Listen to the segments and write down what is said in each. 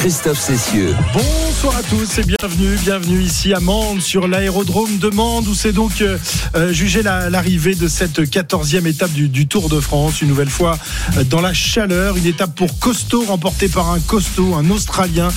Christophe Cessieux. Bonsoir à tous et bienvenue, bienvenue ici à Mende sur l'aérodrome de Mende où c'est donc euh, euh, jugé la- l'arrivée de cette 14e étape du, Tour de France, une nouvelle fois euh, dans la chaleur, une étape pour costaud remportée par un costaud, un Australien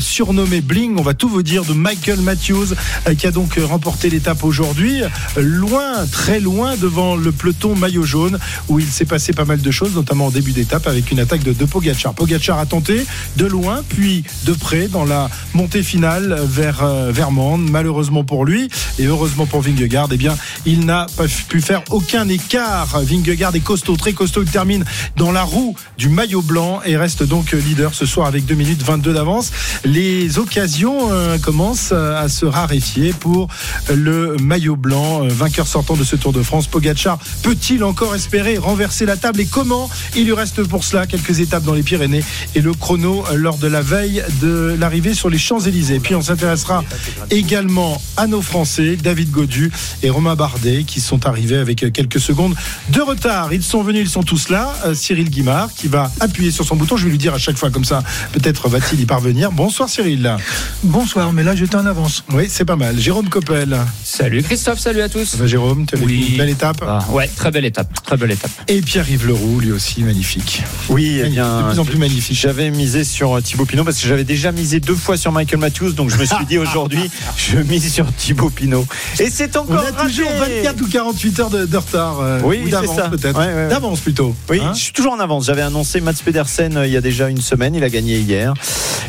surnommé Bling. On va tout vous dire de Michael Matthews qui a donc remporté l'étape aujourd'hui, loin, très loin devant le peloton maillot jaune où il s'est passé pas mal de choses, notamment en début d'étape avec une attaque de, de Pogacar. Pogacar a tenté de loin, puis de près dans la montée finale vers, euh, vers Mende. Malheureusement pour lui et heureusement pour Vingegaard, eh bien, il n'a pas pu faire aucun écart. Vingegaard est costaud, très costaud. Il termine dans la roue du maillot blanc et reste donc leader ce soir avec 2 minutes 22 d'avance. Les occasions euh, commencent à se raréfier pour le maillot blanc, euh, vainqueur sortant de ce Tour de France. Pogacar peut-il encore espérer renverser la table et comment Il lui reste pour cela quelques étapes dans les Pyrénées et le chrono euh, lors de la veille de l'arrivée sur les Champs-Élysées. Puis on s'intéressera également à nos Français, David Godu et Romain Bardet, qui sont arrivés avec quelques secondes de retard. Ils sont venus, ils sont tous là. Euh, Cyril Guimard qui va appuyer sur son bouton. Je vais lui dire à chaque fois comme ça, peut-être va-t-il y parvenir. Bonsoir Cyril. Bonsoir, mais là j'étais en avance. Oui, c'est pas mal. Jérôme Coppel. Salut Christophe, salut à tous. Ça va Jérôme, tu as vécu une belle étape? Ah, ouais, très belle étape, très belle étape. Et Pierre-Yves Leroux, lui aussi, magnifique. Oui, eh bien, de plus en plus magnifique. J'avais misé sur Thibaut Pinot parce que j'avais déjà misé deux fois sur Michael Matthews, donc je me suis dit aujourd'hui, je mise sur Thibaut Pinot. Et c'est On encore a toujours raté. 24 ou 48 heures de, de retard. euh, Oui, d'avance ça. peut-être. Ouais, ouais, ouais. D'avance plutôt. Oui, Hein je suis toujours en avance. J'avais annoncé Mats Pedersen euh, il y a déjà une semaine, il a gagné hier.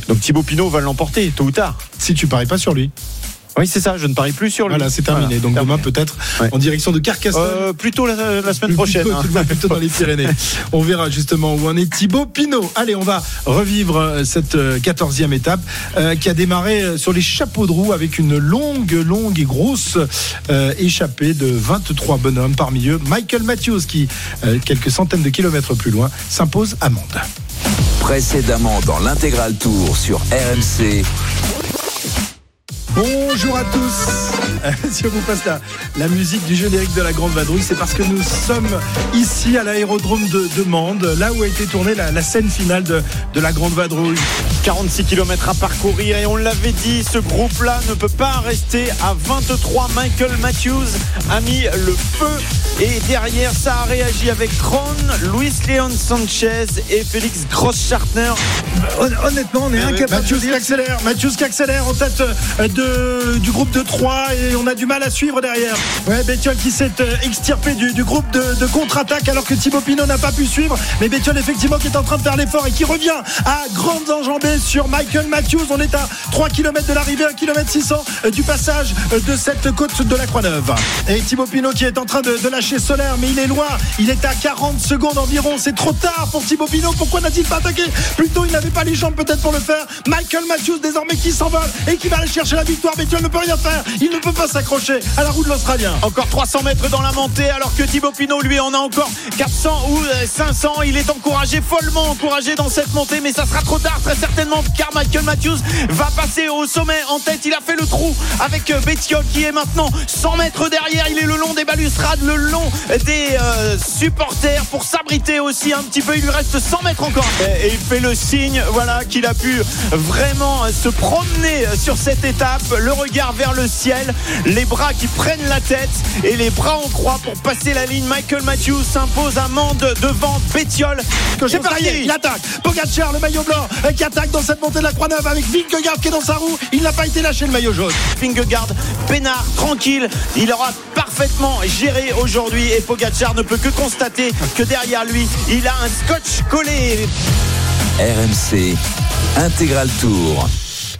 Donc Thibaut Pinot va l'emporter tôt ou tard. si tu paries pas sur lui. Oui, c'est ça, je ne parie plus sur lui. Voilà, c'est terminé. Voilà, Donc terminé. demain peut-être Ouais. en direction de Carcassonne. Euh, plutôt la, la semaine Plutôt- prochaine. hein. plutôt- plutôt dans les Pyrénées. On verra justement où en est Thibaut Pinot. Allez, on va revivre euh, cette euh, 14e étape euh, qui a démarré euh, sur les chapeaux de roue avec une longue, longue et grosse euh, échappée de 23 bonhommes. Parmi eux, Michael Matthews qui, euh, quelques centaines de kilomètres plus loin, s'impose à Mende. Précédemment dans l'intégral tour sur RMC. Bonjour à tous. si on vous passe la, la musique du générique de la Grande Vadrouille, c'est parce que nous sommes ici à l'aérodrome de, de Mende, là où a été tournée la, la scène finale de, de la Grande Vadrouille. 46 km à parcourir et on l'avait dit, ce groupe-là ne peut pas rester à 23. Michael Matthews a mis le feu et derrière ça a réagi avec Kron, Luis Leon Sanchez et Félix Gross-Schartner. Hon- Honnêtement, on est incapable Matthews de qui dire. accélère, Matthews qui accélère en tête euh, du groupe de 3 et on a du mal à suivre derrière. Ouais, Bettiol qui s'est euh, extirpé du, groupe de, contre-attaque alors que Thibaut Pinot n'a pas pu suivre. Mais Bettiol effectivement qui est en train de faire l'effort et qui revient à grandes enjambées sur Michael Matthews. On est à 3 km de l'arrivée, 1 km 600 euh, du passage euh, de cette côte de la Croix-Neuve. Et Thibaut Pinot qui est en train de, de lâcher Solaire, mais il est loin. Il est à 40 secondes environ. C'est trop tard pour Thibaut Pinot. Pourquoi n'a-t-il pas attaqué? Plutôt, il n'avait pas les jambes peut-être pour le faire. Michael Matthews désormais qui s'envole et qui va aller chercher la victoire. Bettiol ne peut rien faire. Il ne peut pas s'accrocher à la roue de l'Australien. Encore 300 mètres dans la montée alors que Thibaut Pinot lui en a encore 400 ou euh, 500. Il est encouragé, follement encouragé dans cette montée mais ça sera trop tard très certainement car Michael Matthews va passer au sommet en tête. Il a fait le trou avec euh, Bettiol qui est maintenant 100 mètres derrière. Il est le long des balustrades, le long des euh, supporters pour s'abriter aussi un petit peu. Il lui reste 100 mètres encore et il fait le signe voilà qu'il a pu vraiment se promener sur cette étape, le regard vers le ciel, les bras qui prennent la tête et les bras en croix pour passer la ligne. Michael Matthews s'impose à Mende devant. C'est C'est parti, parti il attaque. Pogacar, le maillot blanc, euh, qui attaque dans cette montée de la Croix-Neuve avec Vingegaard qui est dans sa roue. Il n'a pas été lâché le maillot jaune. Vingegaard, peinard, tranquille. Il aura parfaitement géré aujourd'hui et Pogacar ne peut que constater que derrière lui, il a un scotch collé. RMC. Intégral tour.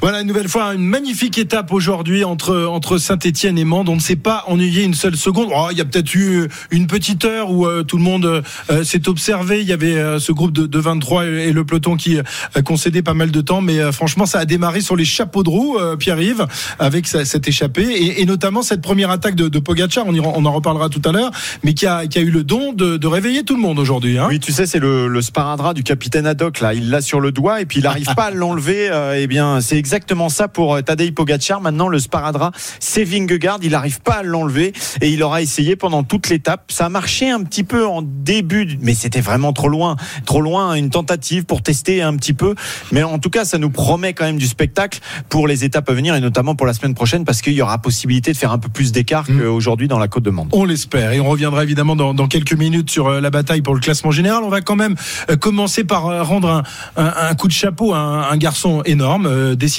Voilà, une nouvelle fois, une magnifique étape aujourd'hui entre, entre Saint-Etienne et Mende. On ne s'est pas ennuyé une seule seconde. Oh, il y a peut-être eu une petite heure où euh, tout le monde euh, s'est observé. Il y avait euh, ce groupe de, de 23 et, et le peloton qui concédait pas mal de temps. Mais franchement, ça a démarré sur les chapeaux de roue, Pierre-Yves, avec sa- cette échappée. Et, et notamment cette première attaque de, de Pogacar, on, y, on en reparlera tout à l'heure, mais qui a, qui a eu le don de, de réveiller tout le monde aujourd'hui. Hein. Oui, tu sais, c'est le, le sparadrap du capitaine Haddock là. Il l'a sur le doigt et puis il n'arrive pas à l'enlever. Eh bien, c'est exactement ça pour euh, Tadej Pogacar. Maintenant, le sparadrap, c'est Vingegaard. Il n'arrive pas à l'enlever et il aura essayé pendant toute l'étape. Ça a marché un petit peu en début, mais c'était vraiment trop loin, trop loin. Une tentative pour tester un petit peu, mais en tout cas, ça nous promet quand même du spectacle pour les étapes à venir et notamment pour la semaine prochaine parce qu'il y aura possibilité de faire un peu plus d'écart Mm. qu'aujourd'hui dans la Côte de Mande. On l'espère. Et on reviendra évidemment dans, dans quelques minutes sur euh, la bataille pour le classement général. On va quand même euh, commencer par rendre un, un- un coup de chapeau à un, un garçon énorme.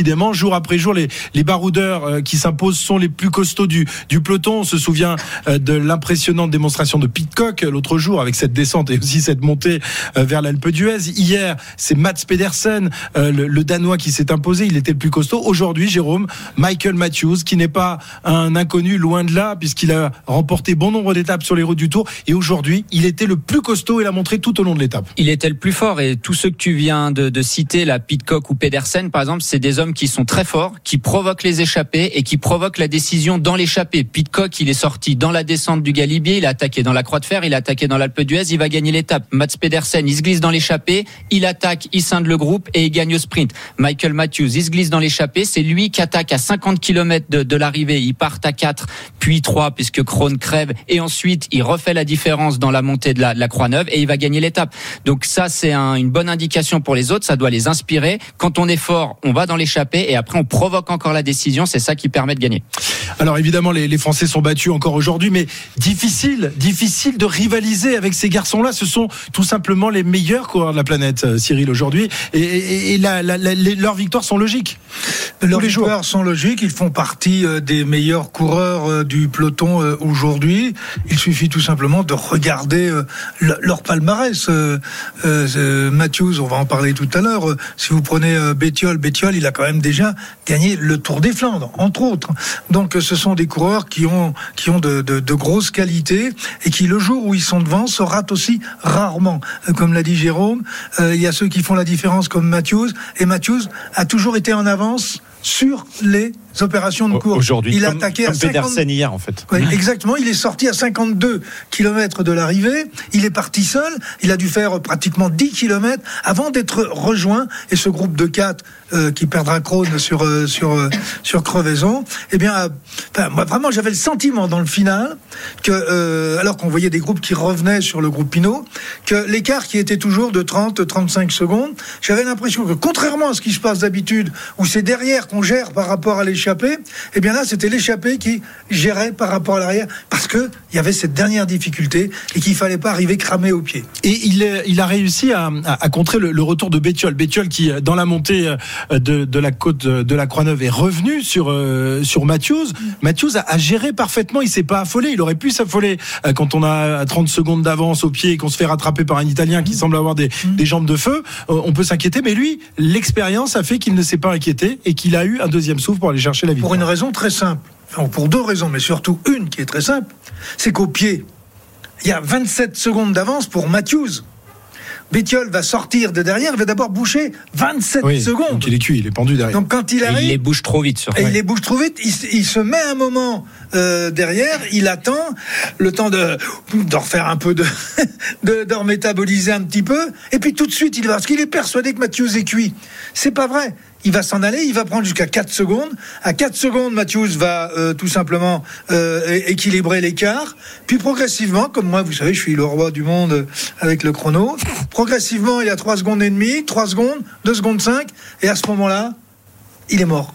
Décidément, jour après jour, les, baroudeurs euh, qui s'imposent sont les plus costauds du, peloton. On se souvient euh, de l'impressionnante démonstration de Pitcock euh, l'autre jour avec cette descente et aussi cette montée vers l'Alpe d'Huez. Hier, c'est Mats Pedersen, le, Danois, qui s'est imposé. Il était le plus costaud. Aujourd'hui, Jérôme, Michael Matthews, qui n'est pas un inconnu loin de là, puisqu'il a remporté bon nombre d'étapes sur les routes du Tour. Et aujourd'hui, il était le plus costaud et l'a montré tout au long de l'étape. Il était le plus fort et tous ceux que tu viens de, citer, la Pitcock ou Pedersen par exemple, c'est des qui sont très forts, qui provoquent les échappées et qui provoquent la décision dans l'échappée. Pitcock, il est sorti dans la descente du Galibier, il a attaqué dans la Croix de Fer, il a attaqué dans l'Alpe d'Huez, il va gagner l'étape. Mats Pedersen, il se glisse dans l'échappée, il attaque, il scinde le groupe et il gagne au sprint. Michael Matthews, il se glisse dans l'échappée, c'est lui qui attaque à 50 km de, de l'arrivée, il part à 4, puis 3 puisque Krohn crève et ensuite il refait la différence dans la montée de la, de la Croix-Neuve et il va gagner l'étape. Donc ça c'est un- une bonne indication pour les autres, ça doit les inspirer. Quand on est fort, on va dans l'échappée et après on provoque encore la décision, c'est ça qui permet de gagner. Alors évidemment, les, les Français sont battus encore aujourd'hui, mais difficile, difficile de rivaliser avec ces garçons-là. Ce sont tout simplement les meilleurs coureurs de la planète, euh, Cyril, aujourd'hui. Et, et- et la- la- la- les- leurs victoires sont logiques. Leurs jours. victoires sont logiques. Ils font partie euh, des meilleurs coureurs euh, du peloton aujourd'hui. Il suffit tout simplement de regarder le- leur palmarès. Matthews, on va en parler tout à l'heure. Si vous prenez Bétiol, Bétiol, il a quand même déjà gagné le Tour des Flandres, entre autres. Donc, euh, ce sont des coureurs qui ont qui ont de, de, grosses qualités et qui, le jour où ils sont devant, se ratent aussi rarement. Euh, Comme l'a dit Jérôme, euh, il y a ceux qui font la différence comme Matthews. Et Matthews a toujours été en avance sur les opérations de course. Aujourd'hui, il a comme, attaqué comme à 50... Pedersen hier en fait. Oui, exactement. Il est sorti à 52 km de l'arrivée. Il est parti seul. Il a dû faire pratiquement 10 km avant d'être rejoint. Et ce groupe de 4 euh, qui perdra Krone sur euh, sur euh, sur crevaison. Eh bien, moi vraiment, j'avais le sentiment dans le final que euh, alors qu'on voyait des groupes qui revenaient sur le groupe Pinot, que l'écart qui était toujours de 30-35 secondes, j'avais l'impression que contrairement à ce qui se passe d'habitude, où c'est derrière qu'on gère par rapport à l'échappée, eh bien là, c'était l'échappée qui gérait par rapport à l'arrière, parce que il y avait cette dernière difficulté et qu'il fallait pas arriver cramé au pied. Et il, il a réussi à, à- à contrer le, le retour de Bétiol. Bétiol qui, euh, dans la montée euh, de, de la côte de, la Croix-Neuve, est revenu sur, euh, sur Matthews. Matthews a, a géré parfaitement. Il s'est pas affolé. Il aurait pu s'affoler euh, quand on a 30 secondes d'avance au pied et qu'on se fait rattraper par un Italien qui semble avoir des, des jambes de feu. Euh, on peut s'inquiéter. Mais lui, l'expérience a fait qu'il ne s'est pas inquiété et qu'il a eu un deuxième souffle pour aller chercher la victoire. Pour une raison très simple. Enfin, pour deux raisons, mais surtout une qui est très simple. C'est qu'au pied, il y a 27 secondes d'avance pour Matthews. Bétiol va sortir de derrière, il va d'abord boucher 27 Oui, secondes. Donc il est cuit, il est pendu derrière. Donc quand il Et arrive, il les bouge trop vite sur et il les bouge trop vite. Il, se- il se met un moment euh, derrière, il attend le temps de, de refaire un peu de, de, de remétaboliser un petit peu, et puis tout de suite il va parce qu'il est persuadé que Matthews est cuit. C'est pas vrai. Il va s'en aller, il va prendre jusqu'à 4 secondes. À 4 secondes, Matthews va euh, tout simplement euh, équilibrer l'écart. Puis progressivement, comme moi, vous savez, je suis le roi du monde avec le chrono. Progressivement, il a 3 secondes et demie, 3 secondes, 2 secondes 5. Et à ce moment-là, il est mort.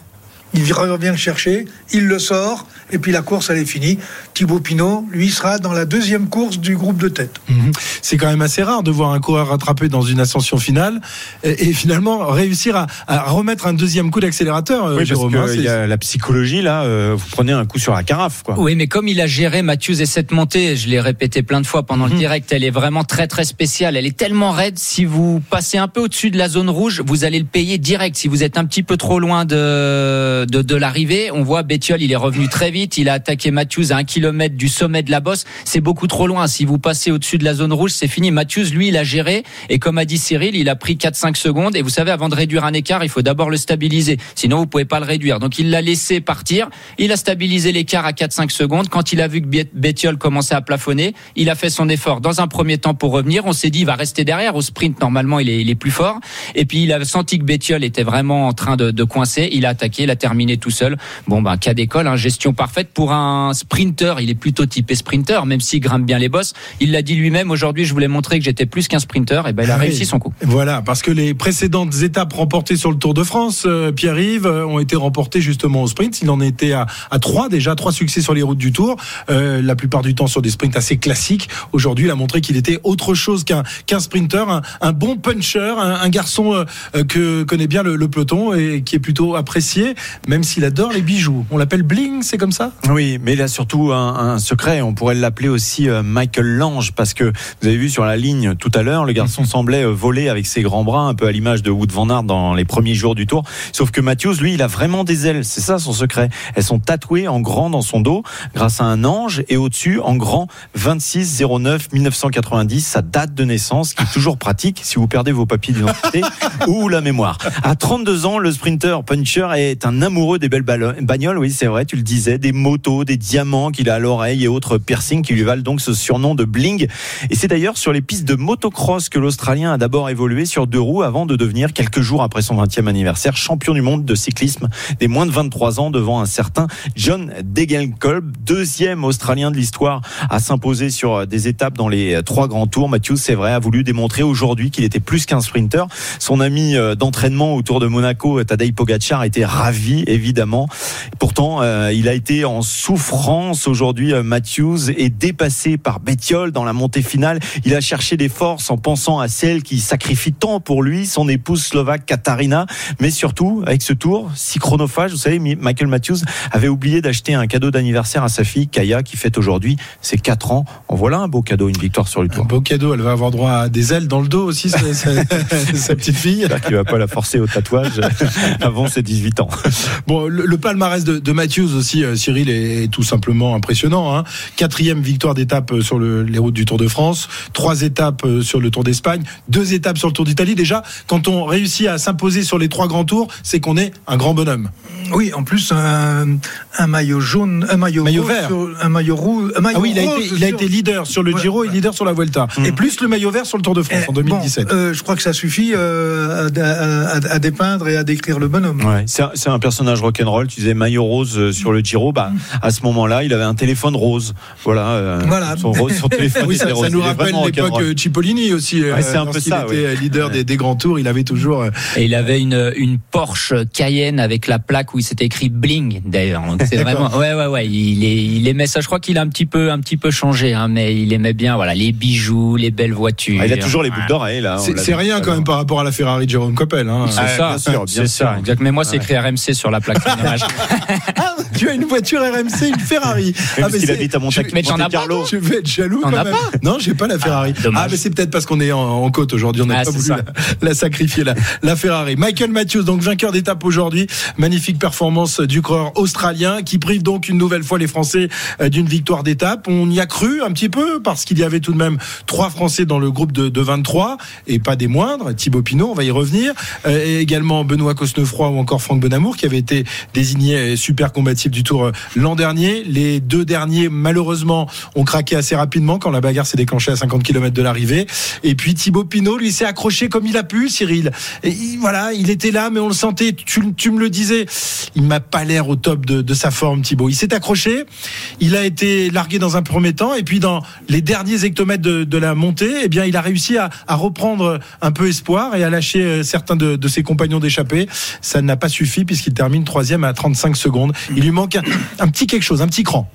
Il revient le chercher, il le sort, et puis la course, elle est finie. Thibaut Pinot, lui, sera dans la deuxième course du groupe de tête. Mhm. C'est quand même assez rare de voir un coureur rattraper dans une ascension finale et, et finalement réussir à, à remettre un deuxième coup d'accélérateur. euh, Oui, parce Jérôme, hein, qu'il y a la psychologie là, euh, vous prenez un coup sur la carafe quoi. Oui, mais comme il a géré Matthews et cette montée, je l'ai répété plein de fois pendant le direct, elle est vraiment très très spéciale. Elle est tellement raide. Si vous passez un peu au-dessus de la zone rouge, vous allez le payer direct. Si vous êtes un petit peu trop loin de de, de l'arrivée, on voit Bettiol, il est revenu très vite. Il a attaqué Matthews à un kilomètre du sommet de la bosse. C'est beaucoup trop loin. Si vous passez au-dessus de la zone rouge, c'est fini. Matthews, lui, il a géré et comme a dit Cyril, il a pris 4-5 secondes. Et vous savez, avant de réduire un écart, il faut d'abord le stabiliser. Sinon, vous pouvez pas le réduire. Donc, il l'a laissé partir. Il a stabilisé l'écart à 4-5 secondes. Quand il a vu que Bettiol commençait à plafonner, il a fait son effort dans un premier temps pour revenir. On s'est dit, il va rester derrière. Au sprint, normalement, il est, plus fort. Et puis, il a senti que Bettiol était vraiment en train de, de coincer. Il a attaqué, il a terminé tout seul. Bon, ben, cas d'école, hein, gestion parfaite pour un sprinter. Il est plutôt typé sprinter, même s'il grimpe bien les bosses. Il l'a dit lui-même. Aujourd'hui, je voulais montrer que j'étais plus qu'un sprinter. Et ben, il a Ah oui. réussi son coup. Voilà, parce que les précédentes étapes remportées sur le Tour de France, euh, Pierre-Yves, euh, ont été remportées justement au sprint. Il en était à, à trois déjà, trois succès sur les routes du Tour. Euh, la plupart du temps sur des sprints assez classiques. Aujourd'hui, il a montré qu'il était autre chose qu'un qu'un sprinter, un, un bon puncher, un, un garçon que connaît bien le, le peloton et qui est plutôt apprécié, même s'il adore les bijoux. On l'appelle bling, c'est comme ça Oui, mais il a surtout un, un secret. On pourrait l'appeler aussi euh, Michael Lange parce que vous avez vu sur la ligne tout à l'heure, le garçon semblait euh, voler avec ses grands bras, un peu à l'image de Wood van Aert dans les premiers jours du Tour. Sauf que Matthews, lui, il a vraiment des ailes. C'est ça son secret. Elles sont tatouées en grand dans son dos grâce à un ange et au-dessus en grand 26 09 1990, sa date de naissance qui est toujours pratique si vous perdez vos papiers d'identité ou la mémoire. À 32 ans, le sprinter puncher est un amoureux des belles bagnoles. Oui, c'est vrai, tu le disais, des motos, des diamants qu'il a à l'oreille et autres piercings qui lui valent donc ce surnom de bling. Et c'est d'ailleurs sur les pistes de motocross que l'Australien a d'abord évolué sur deux roues avant de devenir quelques jours après son 20e anniversaire champion du monde de cyclisme des moins de 23 ans devant un certain John Degenkolb, deuxième Australien de l'histoire à s'imposer sur des étapes dans les trois grands tours. Matthews, c'est vrai, a voulu démontrer aujourd'hui qu'il était plus qu'un sprinter. Son ami euh, d'entraînement autour de Monaco, Tadej Pogacar, était ravi, évidemment. Pourtant, euh, il a été en souffrance aujourd'hui. euh, Matthews est dépassé par Bettiol dans la montée finale. Il a cherché des forces en pensant à celle qui sacrifie tant pour lui, son épouse slovaque Katarina. Mais surtout, avec ce tour, si chronophage, vous savez, Mi- Michael Matthews avait oublié d'acheter un cadeau d'anniversaire à sa fille Kaya, qui fête aujourd'hui ses 4 ans. En voilà un beau cadeau, une victoire sur le Un tour. beau cadeau, elle va avoir droit à des ailes dans le dos aussi, sa, petite fille. J'espère qu'il va pas la forcer au tatouage avant ses 18 ans. Bon, le, le palmarès de, de Matthews aussi, euh, Cyril, est, est tout simplement impressionnant. Hein. Quatrième victoire d'étape euh, sur le- les routes du Tour de France, trois étapes euh, sur le Tour d'Espagne, deux étapes sur le Tour d'Italie. Déjà, quand on réussit à s'imposer sur les trois grands tours, c'est qu'on est un grand bonhomme. Oui, en plus, un, un maillot jaune, un maillot, Maillot vert. sur- un maillot rouge, un maillot Ah oui, il a, été, il a sur- été leader sur le Ouais, Giro et leader sur la Vuelta. Et plus le maillot vert sur le Tour de France Eh, en 2017. bon, euh, je crois que ça suffit euh, à, à- à- à dépeindre et à décrire le bonhomme. Ouais, c'est un, personnage rock'n'roll. Tu disais maillot rose sur le Giro. Bah, à ce moment-là, il avait un téléphone rose. Voilà. euh, Voilà. Son, rose, son téléphone oui, ça, rose. ça nous Il rappelle l'époque euh, Cipollini aussi. euh, Ouais, c'est un peu ça, était oui. leader des, des grands tours, il avait toujours. euh, Et il avait une, une Porsche Cayenne avec la plaque où il s'était écrit bling d'ailleurs. Donc c'est vraiment ouais ouais ouais. Il, est, il aimait ça. Je crois qu'il a un petit peu un petit peu changé, hein, mais il aimait bien voilà les bijoux, les belles voitures. Ah, il a toujours les boucles d'oreilles là. C'est rien quand même par rapport à la Ferrari de Jérôme Coppel. Hein. C'est Ah, ça, bien sûr, bien sûr. ça, exact. Mais moi, c'est écrit RMC sur la plaque. Ah, tu as une voiture RMC, une Ferrari. Ah, qu'il c'est- habite à Monte, Mais Monte as pas, Carlo. Je vais être jaloux quand même. pas non, j'ai pas la Ferrari. Ah, dommage. mais c'est peut-être parce qu'on est en, en côte aujourd'hui. On n'a Ah, pas voulu la, la sacrifier, la, la Ferrari. Michael Matthews, donc vainqueur d'étape aujourd'hui. Magnifique performance du coureur australien qui prive donc une nouvelle fois les Français euh, d'une victoire d'étape. On y a cru un petit peu parce qu'il y avait tout de même trois Français dans le groupe de, de 23 et pas des moindres. Thibaut Pinot, on va y revenir. Euh, et également Benoît Cosnefroy ou encore Franck Bonamour qui avait été désigné super combatif du tour euh, l'an dernier. Les deux derniers, malheureusement, ont craqué assez rapidement quand la bagarre s'est déclenchée à 50 km de l'arrivée. Et puis Thibaut Pinot, lui, s'est accroché comme il a pu, Cyril. Et il- voilà, il était là, mais on le sentait. Tu, me le disais, il m'a pas l'air au top de, sa forme, Thibaut. Il s'est accroché, il a été largué dans un premier temps, et puis dans les derniers hectomètres de, la montée, eh bien, il a réussi à, à reprendre un peu espoir et à lâcher euh, certains de, de ses compagnons d'échappée. Ça n'a pas suffi puisqu'il termine troisième à 35 secondes. Il lui manque un, un petit quelque chose, un petit cran.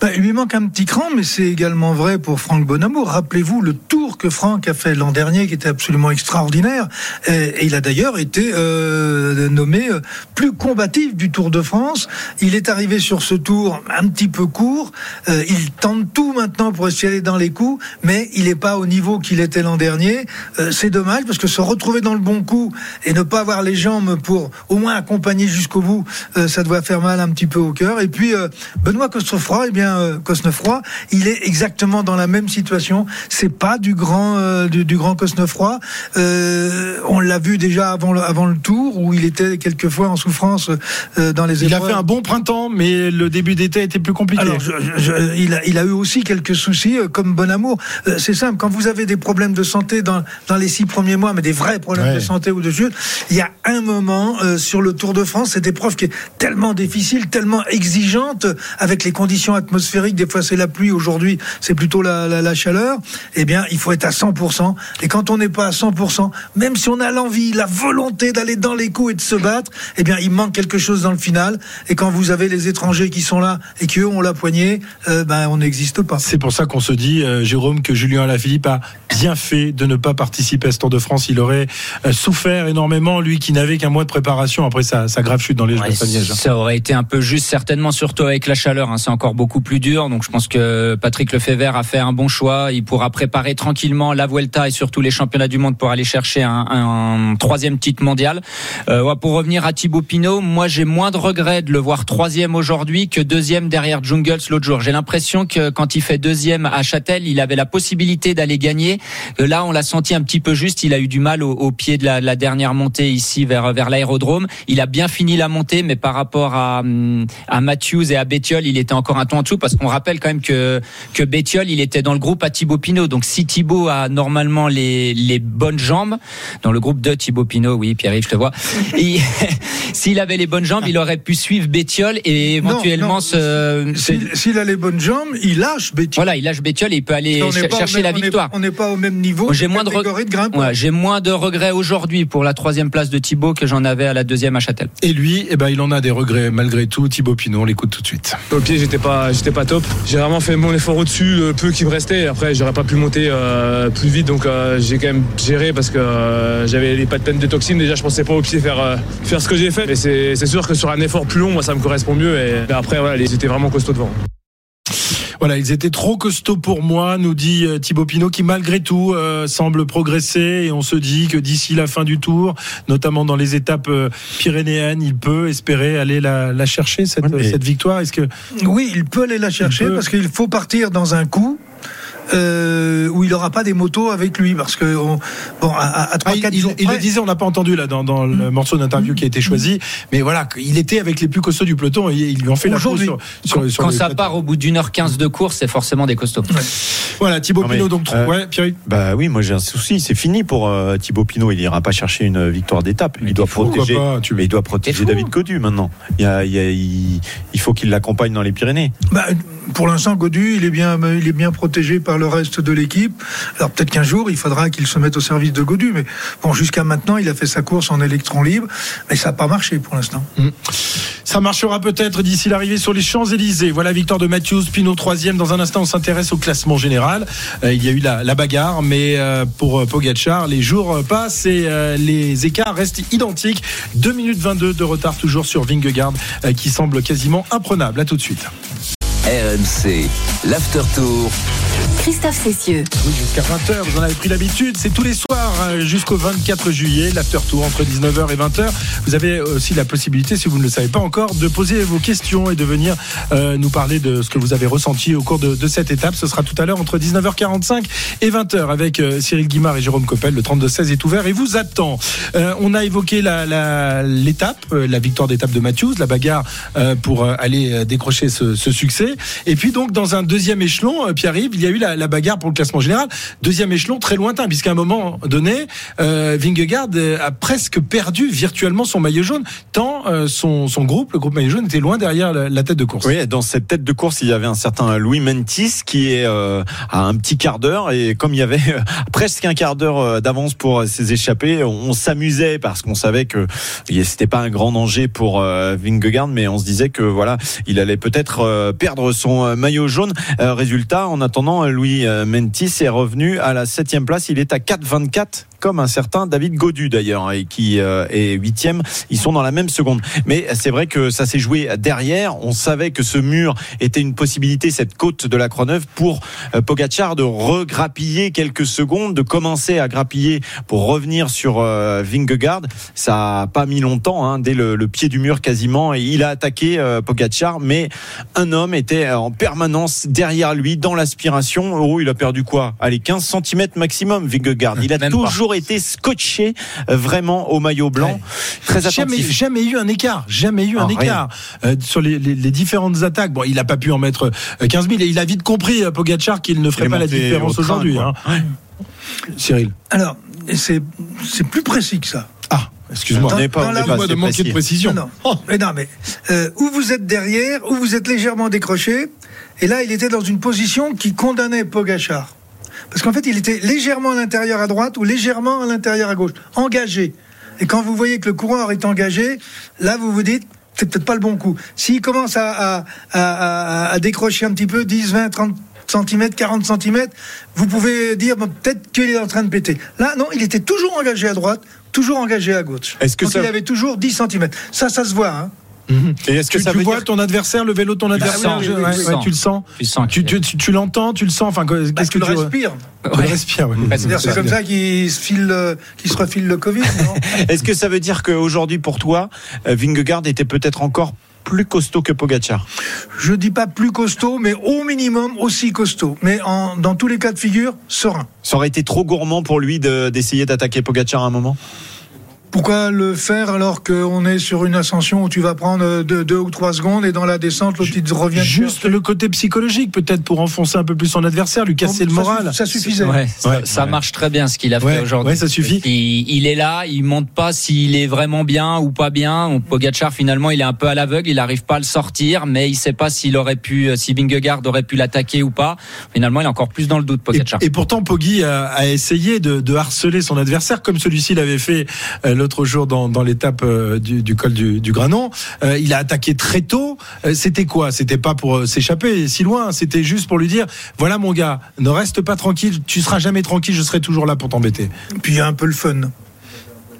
Ben, il lui manque un petit cran, mais c'est également vrai pour Franck Bonamour. Rappelez-vous le tour que Franck a fait l'an dernier, qui était absolument extraordinaire. Et, il a d'ailleurs été euh, nommé euh, plus combatif du Tour de France. Il est arrivé sur ce tour un petit peu court. Euh, il tente tout maintenant pour essayer d'aller dans les coups, mais il n'est pas au niveau qu'il était l'an dernier. C'est dommage parce que se retrouver dans le bon coup et ne pas avoir les jambes pour au moins accompagner jusqu'au bout, ça doit faire mal un petit peu au cœur. Puis euh, Benoît Cosnefroy, eh bien euh, Cosnefroy, il est exactement dans la même situation. C'est pas du grand euh, du, du grand Cosnefroy. On l'a vu déjà avant le, avant le tour où il était quelquefois en souffrance dans les Il a fait un bon printemps, mais le début d'été était plus compliqué. Alors, je- je- il, a, il a eu aussi quelques soucis, comme Bon Amour. Euh, c'est simple, quand vous avez des problèmes de santé dans, dans les six premiers mois, mais des vrais problèmes Ouais. de santé ou de chute, il y a un moment sur le Tour de France, cette épreuve qui est tellement difficile, tellement exigeante, avec les conditions atmosphériques, des fois c'est la pluie, aujourd'hui c'est plutôt la, la, la chaleur, eh bien il faut être à 100%. Et quand on n'est pas à 100%, même si on a l'envie, la volonté d'aller dans les coups et de se battre, eh bien il manque quelque chose dans le final. Et quand vous avez les étrangers qui sont là et qui eux ont la poignée, euh, ben on n'existe pas. C'est pour ça qu'on se dit, euh, Jérôme, que Julien Alaphilippe a bien fait de ne pas participer à ce Tour de France. Il aurait euh, souffert énormément, lui qui n'avait qu'un mois de préparation après sa, sa grave chute dans les Ouais, Jeux de Liège. ça aurait été un peu juste, certainement, surtout avec la chaleur. hein, c'est encore beaucoup plus dur. Donc, je pense que Patrick Lefebvre a fait un bon choix. Il pourra préparer tranquillement la Vuelta et surtout les championnats du monde pour aller chercher un, un troisième titre mondial. Euh, pour revenir à Thibaut Pinot, moi, j'ai moins de regrets de le voir troisième aujourd'hui que deuxième derrière Jungles l'autre jour. J'ai l'impression que quand il fait deuxième à Châtel, il avait la possibilité d'aller gagner. Euh, Là, on l'a senti un petit peu juste. Il a eu du mal au, au pied de la, la dernière montée ici vers vers l'aérodrome. Il a bien fini la montée, mais par rapport à hum, à Matthews et à Bettiol, il était encore un ton en dessous parce qu'on rappelle quand même que que Bettiol, il était dans le groupe à Thibaut Pinot. Donc si Thibaut a normalement les les bonnes jambes dans le groupe de Thibaut Pinot, oui, Pierre-Yves, je te vois. Il- S'il avait les bonnes jambes, il aurait pu suivre Bettiol et éventuellement non, se, se- S'il a les bonnes jambes, il lâche Betty. voilà, il lâche Bettiol et il peut aller On n'est cher- pas au chercher même- la victoire. On n'est pas au même niveau. J'ai moins de. Ouais, j'ai moins de regrets aujourd'hui pour la troisième place de Thibaut que j'en avais à la deuxième à Châtel. Et lui, eh ben, il en a des regrets malgré tout. Thibaut Pinot, on l'écoute tout de suite. Au pied, j'étais pas, j'étais pas top. J'ai vraiment fait mon effort au-dessus, peu qui me restait. Après, j'aurais pas pu monter euh, plus vite, donc euh, j'ai quand même géré parce que euh, j'avais les pas de toxines. Déjà, je pensais pas au pied faire faire ce que j'ai fait. Et c'est sûr que sur un effort plus long, moi, ça me correspond mieux. Et après, voilà, ils étaient vraiment costauds devant. Voilà, ils étaient trop costauds pour moi, nous dit euh, Thibaut Pinot, qui malgré tout euh, semble progresser. Et on se dit que d'ici la fin du tour, notamment dans les étapes euh, pyrénéennes, il peut espérer aller la, la chercher, cette, victoire. Est-ce que Oui, il peut aller la chercher peut. parce qu'il faut partir dans un coup. Euh, où il n'aura pas des motos avec lui parce que on- bon à, à, à 3 Ah, il, 4 il- jours il le disait, on n'a pas entendu là dans, dans le morceau d'interview qui a été choisi, mais voilà, il était avec les plus costauds du peloton et ils lui ont fait la Aujourd'hui. sur, sur, sur Quand ça plateau. part au bout d'une heure quinze de course, c'est forcément des costauds. Voilà, Thibaut Non, mais, Pinot, donc trop. euh, ouais, Pierre. Bah oui, moi j'ai un souci. C'est fini pour euh, Thibaut Pinot. Il ira pas chercher une victoire d'étape. Il doit fou, protéger. pourquoi pas, tu- mais il doit protéger. David Godu maintenant. Il, y a- il y a- il- il faut qu'il l'accompagne dans les Pyrénées. Bah, pour l'instant, Godu, il est bien, il est bien protégé par le reste de l'équipe. Alors peut-être qu'un jour, il faudra qu'il se mette au service de Godu. Mais bon, jusqu'à maintenant, il a fait sa course en électron libre, mais ça n'a pas marché pour l'instant. Ça marchera peut-être d'ici l'arrivée sur les Champs-Élysées. Voilà, victoire de Matthews, Pinot troisième. Dans un instant, on s'intéresse au classement général. Euh, il y a eu la, la bagarre, mais euh, pour euh, Pogacar, les jours passent et euh, les écarts restent identiques. 2 minutes 22 de retard toujours sur Vingegaard, qui semble quasiment imprenable. À tout de suite. RMC, l'after tour. Christophe Cessieux. Oui, jusqu'à 20h, vous en avez pris l'habitude. C'est tous les soirs euh, jusqu'au 24 juillet, l'after tour entre 19h et 20h. Vous avez aussi la possibilité, si vous ne le savez pas encore, de poser vos questions et de venir euh, nous parler de ce que vous avez ressenti au cours de, cette étape. Ce sera tout à l'heure entre 19h45 et 20h avec euh, Cyril Guimard et Jérôme Coppel. Le 32-16 est ouvert et vous attend. On a évoqué l'étape, la, victoire d'étape de Matthews, la bagarre pour aller décrocher ce, succès. Et puis donc dans un deuxième échelon, Pierre-Yves, il y a y a eu la, bagarre pour le classement général. Deuxième échelon très lointain, puisqu'à un moment donné, euh, Vingegaard euh, a presque perdu virtuellement son maillot jaune, tant euh, son, groupe, le groupe maillot jaune, était loin derrière la, tête de course. Oui, dans cette tête de course, il y avait un certain Louis Mentis qui est euh, à un petit quart d'heure et comme il y avait presque un quart d'heure d'avance pour ses échappées, on, on s'amusait parce qu'on savait que il- c'était pas un grand danger pour Vingegaard, mais on se disait que voilà, il allait peut-être perdre son maillot jaune. Résultat, en attendant, Louis euh, Mentis est revenu à la septième place. Il est à 4,24 comme un certain David Godu d'ailleurs et qui euh, est huitième. Ils sont dans la même seconde. Mais c'est vrai que ça s'est joué derrière. On savait que ce mur était une possibilité, cette côte de la Croix-Neuve, pour euh, Pogacar de regrappiller quelques secondes, de commencer à grappiller pour revenir sur Vingegaard. Ça a pas mis longtemps, hein, dès le, le pied du mur quasiment. Et il a attaqué Pogacar, mais un homme était en permanence derrière lui dans l'aspiration. Oh, il a perdu quoi? Allez, 15 cm maximum, Vingegaard. Il a Même pas. toujours été scotché euh, vraiment au maillot blanc. Très attentif. jamais eu un écart, jamais eu Ah, un rien. écart Euh, sur les, les- les différentes attaques. Bon, il a pas pu en mettre euh, 15 000 et il a vite compris, euh, Pogacar, qu'il ne ferait pas la différence au aujourd'hui. hein. Cyril. Alors, c'est c'est plus précis que ça. Ah, excuse-moi. Dans- On n'est pas, de manquer de précis. précision. Non, non. Mais non, mais euh, où vous êtes derrière, où vous êtes légèrement décroché, et là, il était dans une position qui condamnait Pogachar. Parce qu'en fait, il était légèrement à l'intérieur à droite ou légèrement à l'intérieur à gauche, engagé. Et quand vous voyez que le coureur est engagé, là, vous vous dites, c'est peut-être pas le bon coup. S'il commence à, à, à- à- à décrocher un petit peu, 10, 20, 30 cm, 40 cm, vous pouvez dire peut-être qu'il est en train de péter. Là, non, il était toujours engagé à droite, toujours engagé à gauche. Est-ce que Donc ça- il avait toujours 10 cm. Ça, ça se voit. Hein. Et est-ce que Tu, ça tu veut vois dire ton adversaire, le vélo de ton adversaire, oui, ouais, tu ouais, sens. tu le sens. Tu l'entends, tu le sens. Enfin, qu'est-ce que qu'il tu respire. Tu le respires, oui. C'est-à-dire, C'est comme ça qu'il se, file, euh, qu'il se refile le Covid. non Est-ce que ça veut dire qu'aujourd'hui, pour toi, euh, Vingegaard était peut-être encore plus costaud que Pogacar? Je dis pas plus costaud, mais au minimum aussi costaud. Mais en, dans tous les cas de figure, serein. Ça aurait été trop gourmand pour lui de- d'essayer d'attaquer Pogacar à un moment? Pourquoi le faire alors qu'on est sur une ascension où tu vas prendre euh, deux, deux ou trois secondes et dans la descente, l'autre il te revient. te Juste le côté psychologique, peut-être pour enfoncer un peu plus son adversaire, lui casser le Ça moral. Ça suffisait. Ouais, ça, Ouais, ça ouais. marche très bien ce qu'il a Ouais, fait aujourd'hui. ouais, ça suffit. Il, il est là, il montre pas s'il est vraiment bien ou pas bien. Donc, Pogacar finalement, il est un peu à l'aveugle, il arrive pas à le sortir, mais il sait pas s'il aurait pu, euh, si Vingegaard aurait pu l'attaquer ou pas. Finalement, il est encore plus dans le doute, Et, Pogacar. et pourtant, Poggi a, a essayé de, de harceler son adversaire, comme celui-ci l'avait fait euh, l'autre jour dans, dans l'étape euh, du, col du, Granon. Euh, il a attaqué très tôt. Euh, c'était quoi? C'était pas pour s'échapper si loin. C'était juste pour lui dire voilà mon gars, ne reste pas tranquille. Tu seras jamais tranquille. Je serai toujours là pour t'embêter. Puis il y a un peu le fun.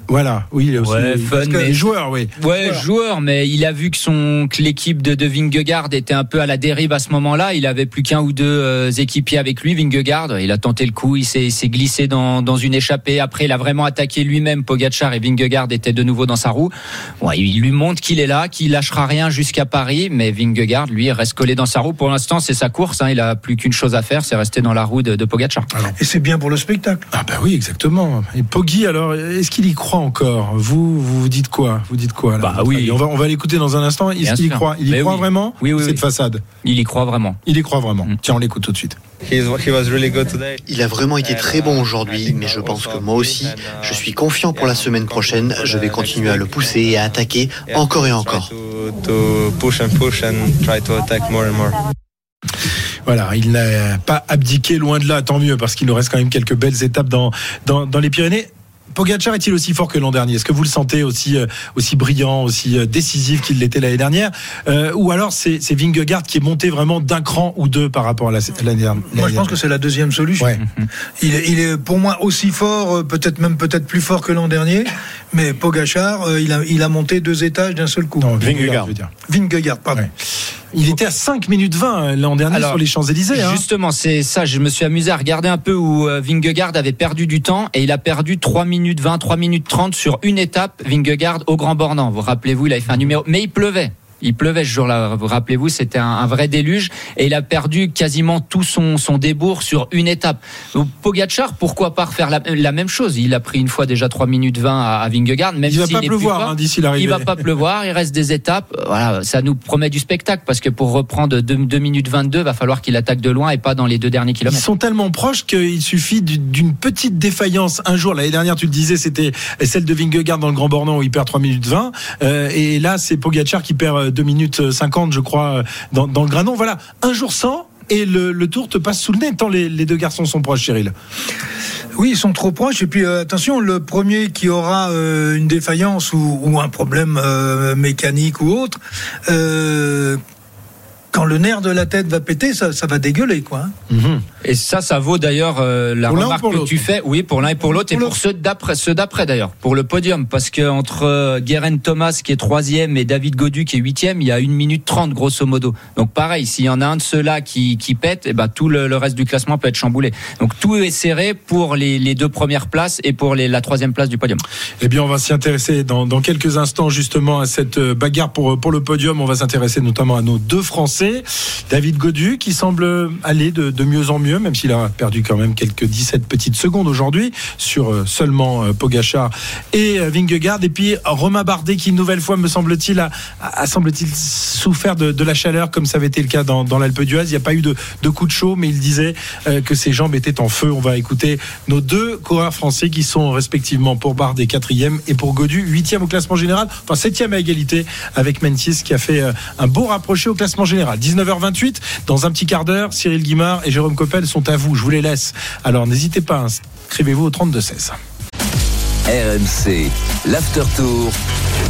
Voilà. Oui. il est aussi- Ouais, fun, parce que mais- les joueurs, oui. Ouais, joueur, mais il a vu que son que l'équipe de, de Vingegaard était un peu à la dérive à ce moment-là. Il avait plus qu'un ou deux euh, équipiers avec lui. Vingegaard, il a tenté le coup, il s'est il s'est glissé dans, dans une échappée. Après, il a vraiment attaqué lui-même Pogacar et Vingegaard était de nouveau dans sa roue. Ouais, il lui montre qu'il est là, qu'il lâchera rien jusqu'à Paris, mais Vingegaard, lui, reste collé dans sa roue. Pour l'instant, c'est sa course. Hein, il a plus qu'une chose à faire, c'est rester dans la roue de, de Pogacar. Et c'est bien pour le spectacle. Ah bah oui, exactement. Et Poggi, alors, est-ce qu'il y croit encore Vous, vous vous dites quoi? Vous dites quoi là, Bah oui. avis On va, on va l'écouter dans un instant. Est-ce qu'il y croit Il y Mais croit oui. vraiment Oui, oui, Cette oui. façade? Il y croit vraiment. Il y croit vraiment. Mm. Tiens, on l'écoute tout de suite. Il a vraiment été très bon aujourd'hui, mais je pense que moi aussi, je suis confiant pour la semaine prochaine. Je vais continuer à le pousser et à attaquer encore et encore. Voilà, il n'a pas abdiqué loin de là, tant mieux, parce qu'il nous reste quand même quelques belles étapes dans, dans, dans les Pyrénées. Pogacar est-il aussi fort que l'an dernier? Est-ce que vous le sentez aussi, euh, aussi brillant, aussi euh, décisif qu'il l'était l'année dernière? Euh, Ou alors c'est c'est Vingegaard qui est monté vraiment d'un cran ou deux par rapport à la- l'année dernière Moi, je pense que c'est la deuxième solution. Ouais. Il, est, il est pour moi aussi fort, peut-être même peut-être plus fort que l'an dernier, mais Pogachar, il, a, il a monté deux étages d'un seul coup. Non, Vingegaard. je veux dire. Vingegaard, pardon. Ouais. Il était à 5 minutes 20 euh, l'an dernier Alors, sur les Champs-Élysées. hein. Justement, c'est ça. Je me suis amusé à regarder un peu où euh, Vingegaard avait perdu du temps et il a perdu 3 minutes 20, 3 minutes 30 sur une étape. Vingegaard au Grand Bornand. Vous rappelez-vous, il avait fait un numéro, mais il pleuvait. Il pleuvait ce jour-là. Rappelez-vous, c'était un, un, vrai déluge et il a perdu quasiment tout son, son débours sur une étape. Donc, Pogacar, pourquoi pas refaire la, la, même chose? Il a pris une fois déjà 3 minutes 20 à, à Vingegaard. Même il va pas pleuvoir hein, d'ici l'arrivée. Il va pas pleuvoir. Il reste des étapes. Voilà, ça nous promet du spectacle parce que pour reprendre 2, 2 minutes 22, va falloir qu'il attaque de loin et pas dans les deux derniers kilomètres. Ils sont tellement proches qu'il suffit d'une petite défaillance un jour. L'année dernière, tu le disais, c'était celle de Vingegaard dans le Grand Bornand où il perd 3 minutes 20. Euh, et là, c'est Pogacar qui perd 2 minutes 50, je crois, dans, dans le Granon. Voilà, un jour sans. Et le, tour te passe sous le nez tant les, deux garçons sont proches, Cyril. Oui, ils sont trop proches. Et puis euh, attention, le premier qui aura euh, une défaillance ou, un problème euh, mécanique ou autre, euh, quand le nerf de la tête va péter, ça, ça va dégueuler, quoi. Mmh. Et ça, ça vaut d'ailleurs euh, la Pour remarque pour que tu fais, oui, pour l'un et pour l'autre, et Pour ceux d'après, ceux d'après d'ailleurs, pour le podium, parce que entre euh, Guerin Thomas qui est troisième et David Godu qui est huitième, il y a une minute trente grosso modo. Donc pareil, s'il y en a un de ceux-là qui, qui pète, et ben tout le, le reste du classement peut être chamboulé. Donc tout est serré pour les, les deux premières places et pour les, la troisième place du podium. Eh bien, on va s'y intéresser dans, dans quelques instants justement à cette euh, bagarre pour pour le podium. On va s'intéresser notamment à nos deux Français, David Godu qui semble aller de, mieux en mieux, même s'il a perdu quand même quelques 17 petites secondes aujourd'hui sur euh, seulement euh, Pogachar et euh, Vingegaard. Et puis Romain Bardet qui, une nouvelle fois, me semble-t-il, a, souffert de, la chaleur comme ça avait été le cas dans, l'Alpe d'Huez. Il n'y a pas eu de, coup de chaud, mais il disait que ses jambes étaient en feu. On va écouter nos deux coureurs français qui sont respectivement pour Bardet quatrième et pour Godu huitième au classement général, enfin septième à égalité avec Mentis qui a fait un beau rapproché au classement général. 19h28, dans un petit quart d'heure, Cyril Guimard et Jérôme Coppel sont à vous. Je vous les laisse. Alors n'hésitez pas, inscrivez-vous au 32-16. RMC, l'After Tour.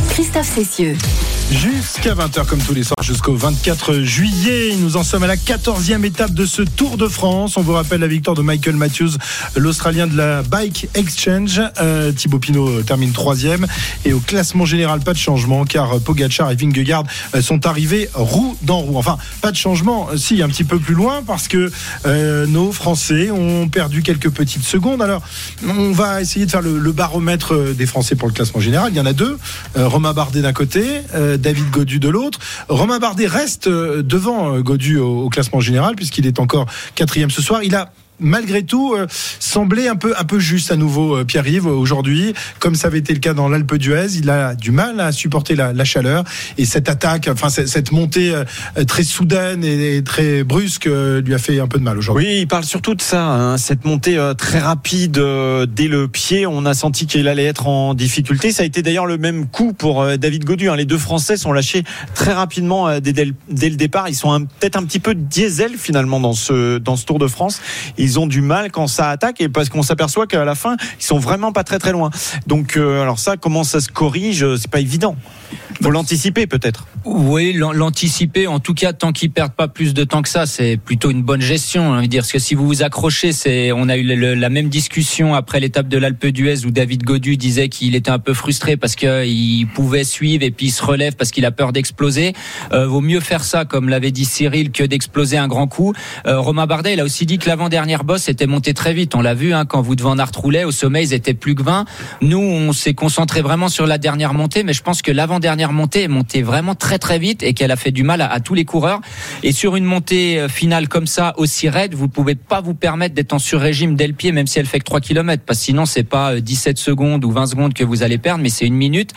Christophe Cessieux. Jusqu'à 20h comme tous les soirs jusqu'au 24 juillet. Nous en sommes à la 14e étape de ce Tour de France. On vous rappelle la victoire de Michael Matthews, l'Australien de la Bike Exchange. Euh, Thibaut Pinot termine troisième. Et au classement général, pas de changement car Pogachar et Vingegaard sont arrivés roue dans roue. Enfin, pas de changement, si, un petit peu plus loin parce que euh, nos Français ont perdu quelques petites secondes. Alors, on va essayer de faire le, le baromètre des Français pour le classement général. Il y en a deux. Euh, Romain Bardet d'un côté, euh, David Godu de l'autre. Romain Bardet reste devant Godu au classement général puisqu'il est encore quatrième ce soir. Il a malgré tout euh, semblait un peu un peu juste à nouveau euh, Pierre-Yves aujourd'hui. Comme ça avait été le cas dans l'Alpe d'Huez il a du mal à supporter la, chaleur. Et cette attaque enfin cette montée euh, très soudaine et, très brusque lui a fait un peu de mal aujourd'hui. Oui il parle surtout de ça hein, cette montée très rapide dès le pied. On a senti qu'il allait être en difficulté. Ça a été d'ailleurs le même coup pour David Godu hein. les deux Français sont lâchés très rapidement dès, dès, le départ. Ils sont peut-être un petit peu diesel finalement dans ce dans ce Tour de France ils ont du mal quand ça attaque et parce qu'on s'aperçoit qu'à la fin ils sont vraiment pas très très loin. Donc euh, alors ça comment ça se corrige c'est pas évident. Faut l'anticiper peut-être. Oui, l'anticiper. En tout cas, tant qu'ils perdent pas plus de temps que ça, c'est plutôt une bonne gestion. Hein, dire parce que si vous vous accrochez, c'est on a eu la même discussion après l'étape de l'Alpe d'Huez où David Godu disait qu'il était un peu frustré parce qu'il pouvait suivre et puis il se relève parce qu'il a peur d'exploser. Euh, vaut mieux faire ça, comme l'avait dit Cyril, que d'exploser un grand coup. Euh, Romain Bardet, il a aussi dit que l'avant-dernière bosse était montée très vite. On l'a vu hein, quand vous devant Nart roulait au sommet, ils étaient plus que 20. Nous, on s'est concentré vraiment sur la dernière montée, mais je pense que l'avant-dernière montée est montée vraiment très très vite et qu'elle a fait du mal à, tous les coureurs. Et sur une montée euh, finale comme ça, aussi raide, vous pouvez pas vous permettre d'être en sur-régime dès le pied, même si elle fait que 3 km, parce que sinon c'est pas 17 secondes ou 20 secondes que vous allez perdre, mais c'est une minute.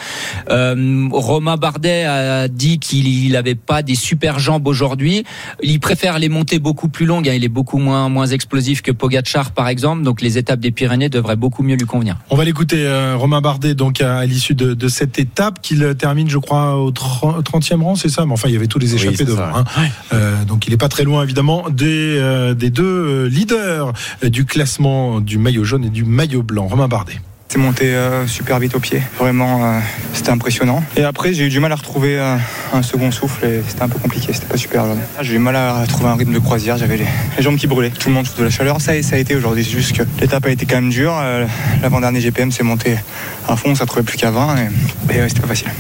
Euh, Romain Bardet a dit qu'il n'avait pas des super jambes aujourd'hui. Il préfère les montées beaucoup plus longues. Hein. Il est beaucoup moins moins explosif que Pogachar par exemple, donc les étapes des Pyrénées devraient beaucoup mieux lui convenir. On va l'écouter, euh, Romain Bardet, donc à, à l'issue de, de, cette étape, qu'il termine, je crois, au 30e rang, c'est ça? Mais enfin, il y avait tous les échappés oui, devant. Hein. Euh, donc il n'est pas très loin, évidemment, des, euh, des deux leaders du classement du maillot jaune et du maillot blanc. Romain Bardet. C'est monté euh, super vite au pied. Vraiment, euh, c'était impressionnant. Et après, j'ai eu du mal à retrouver euh, un second souffle et c'était un peu compliqué. C'était pas super aujourd'hui. J'ai eu mal à trouver un rythme de croisière. J'avais les, les, jambes qui brûlaient. Tout le monde souffre de la chaleur. Ça, ça a été aujourd'hui. C'est juste que l'étape a été quand même dure. L'avant-dernier GPM s'est monté à fond. Ça trouvait plus qu'à 20 et, et c'était pas facile.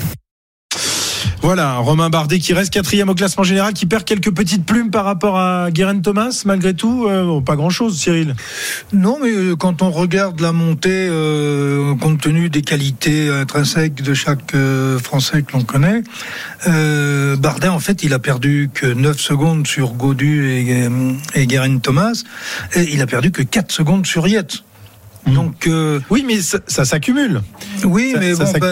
Voilà, Romain Bardet qui reste quatrième au classement général, qui perd quelques petites plumes par rapport à Guérin Thomas, malgré tout. euh, pas grand-chose, Cyril. Non, mais euh, quand on regarde la montée, euh, compte tenu des qualités intrinsèques de chaque euh, Français que l'on connaît, euh, Bardet, en fait, il a perdu que 9 secondes sur Godu et, et Guérin Thomas, et il a perdu que 4 secondes sur Yates. Donc, euh, Oui, mais ça, ça s'accumule. oui, Ça- mais ça- bon,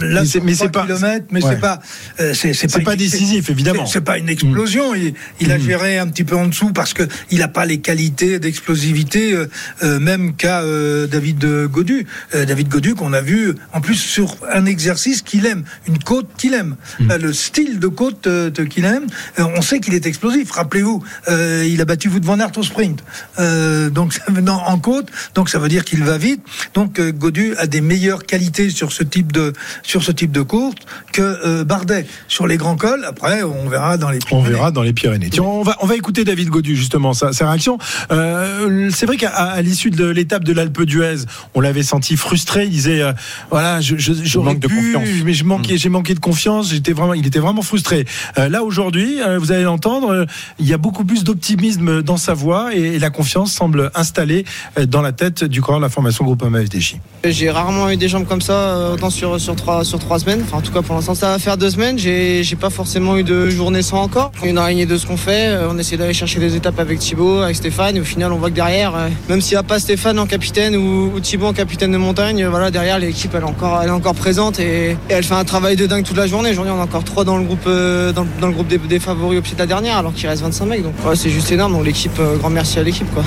là, Mais c'est- pas- kilomètres, mais ouais. c'est pas, euh, c'est pas une- décisif, évidemment. c'est- pas une explosion. Il, il a Mm. géré un petit peu en dessous parce que il a pas les qualités d'explosivité, euh, euh, même qu'a euh, David Godu. Euh, David Godu qu'on a vu en plus sur un exercice qu'il aime, une côte qu'il aime, Mm. Le style de côte qu'il aime. on sait qu'il est explosif. Rappelez-vous, euh, il a battu Wout van Aert au sprint, Euh, donc non, en côte. Donc ça veut dire qu'il va vite. Donc Godu a des meilleures qualités sur ce type de sur ce type de course que euh, Bardet sur les grands cols. Après, on verra dans les. On verra dans les Pyrénées. Tiens, on va, on va écouter David Godu, justement, sa, sa réaction. Euh, c'est vrai qu'à à l'issue de l'étape de l'Alpe d'Huez, on l'avait senti frustré. Il disait, euh, voilà, je, je, j'aurais manque de confiance. mais je manquais, j'ai manqué de confiance. J'étais vraiment, il était vraiment frustré. Euh, là, aujourd'hui, euh, vous allez l'entendre, euh, il y a beaucoup plus d'optimisme dans sa voix et, et la confiance semble installée dans la tête du corps de la formation Groupama FDJ. J'ai rarement eu des jambes comme ça, autant sur, sur, sur trois semaines. Enfin, en tout cas, pour l'instant, ça va faire deux semaines. J'ai j'ai pas forcément eu de journée sans encore. On est une araignée de ce qu'on fait. Euh, On essaie d'aller chercher des étapes avec Thibaut, avec Stéphane. Et au final, on voit que derrière, euh, même s'il n'y a pas Stéphane en capitaine ou, Thibaut en capitaine de montagne, euh, voilà, derrière, l'équipe, elle, est encore- elle est encore présente et, elle fait un travail de dingue toute la journée. Aujourd'hui, on est encore trois dans le groupe, dans, dans le groupe des, favoris au pied de la dernière, alors qu'il reste 25 mecs. Donc, ouais, c'est juste énorme. Donc, l'équipe, grand merci à l'équipe, quoi.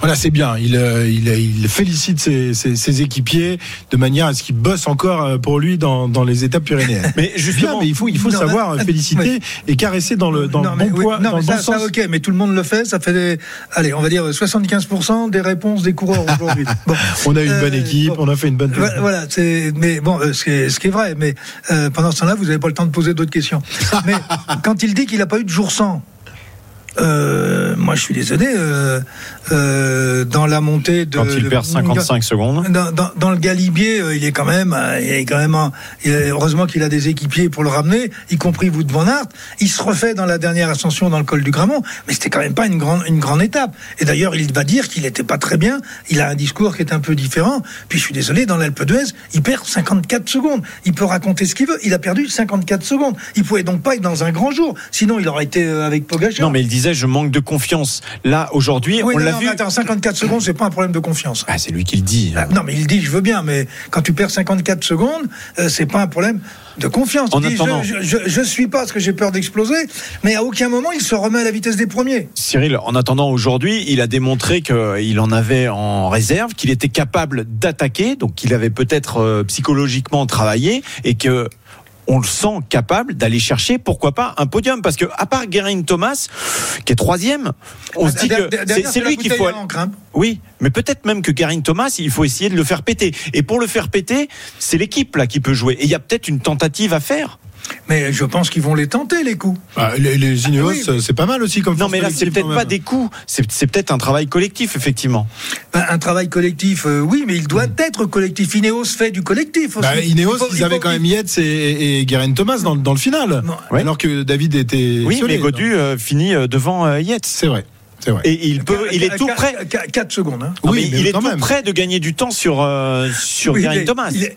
Voilà, c'est bien. Il, euh, il, il félicite ses, ses- ses équipiers de manière à ce qu'ils bossent encore euh, pour lui dans, dans les étapes pyrénéennes. Mais Bien, justement, mais il faut, il faut Non, savoir féliciter et caresser dans le, dans mais, bon oui, poids, dans mais ça, bon ça, sens. ok, mais tout le monde le fait. Ça fait des, allez, on va dire 75% des réponses des coureurs aujourd'hui. Bon. On a eu une Euh, bonne équipe, bon. on a fait une bonne. Voilà, Voilà, c'est, mais bon, euh, ce qui est, ce qui est vrai, mais euh, pendant ce temps-là, vous n'avez pas le temps de poser d'autres questions. Mais quand il dit qu'il n'a pas eu de jour sans, euh, moi je suis désolé, euh, euh, dans la montée de. quand il perd 55 secondes. dans, dans, dans le galibier, euh, il est quand même, euh, il est quand même, un- heureusement qu'il a des équipiers pour le ramener, y compris Wout van Aert. Il se refait dans la dernière ascension dans le col du Gramont, mais c'était quand même pas une grande, une grande étape. Et d'ailleurs, il va dire qu'il n'était pas très bien. Il a un discours qui est un peu différent. Puis je suis désolé, dans l'Alpe d'Huez, il perd 54 secondes. Il peut raconter ce qu'il veut. Il a perdu 54 secondes. Il pouvait donc pas être dans un grand jour. Sinon, il aurait été euh, avec Pogacar. Non, mais il disait je manque de confiance. Là, aujourd'hui, oui, on l'a vu. mais attends, 54 secondes, c'est pas un problème de confiance. Ah, c'est lui qui le dit. Ah, Non, mais il dit, je veux bien, mais quand tu perds 54 secondes, euh, c'est pas un problème de confiance. En attendant- je, je, je suis pas parce que j'ai peur d'exploser, mais à aucun moment il se remet à la vitesse des premiers. Cyril, en attendant aujourd'hui, il a démontré qu'il en avait en réserve, qu'il était capable d'attaquer, donc qu'il avait peut-être euh, psychologiquement travaillé et que on le sent capable d'aller chercher, pourquoi pas, un podium. Parce que à part Guérin Thomas, qui est troisième, on se dit Derrière, que c'est- lui qu'il faut. hein. Oui, mais peut-être même que Guérin Thomas, il faut essayer de le faire péter. Et pour le faire péter, c'est l'équipe là qui peut jouer. Et il y a peut-être une tentative à faire. Mais je pense qu'ils vont les tenter, les coups. Ah, les, les Ineos, Oui, c'est pas mal aussi comme Non, mais là, c'est collective, peut-être pas des coups, c'est peut-être un travail collectif, effectivement. Ben, un travail collectif, euh, oui, mais il doit être collectif. Ineos fait du collectif aussi. Bah, Ineos, Il faut- ils il avaient faut- quand même Yates et, et Guerin Thomas dans, dans le final, Non. Ouais. alors que David était. Oui, isolé, mais Godu euh, finit euh, devant euh, Yates. C'est vrai, vrai. Et il peut, il est tout prêt. 4 secondes. Hein. Non, Oui, mais mais il est tout même. prêt de gagner du temps sur euh, sur Oui, Thomas. il est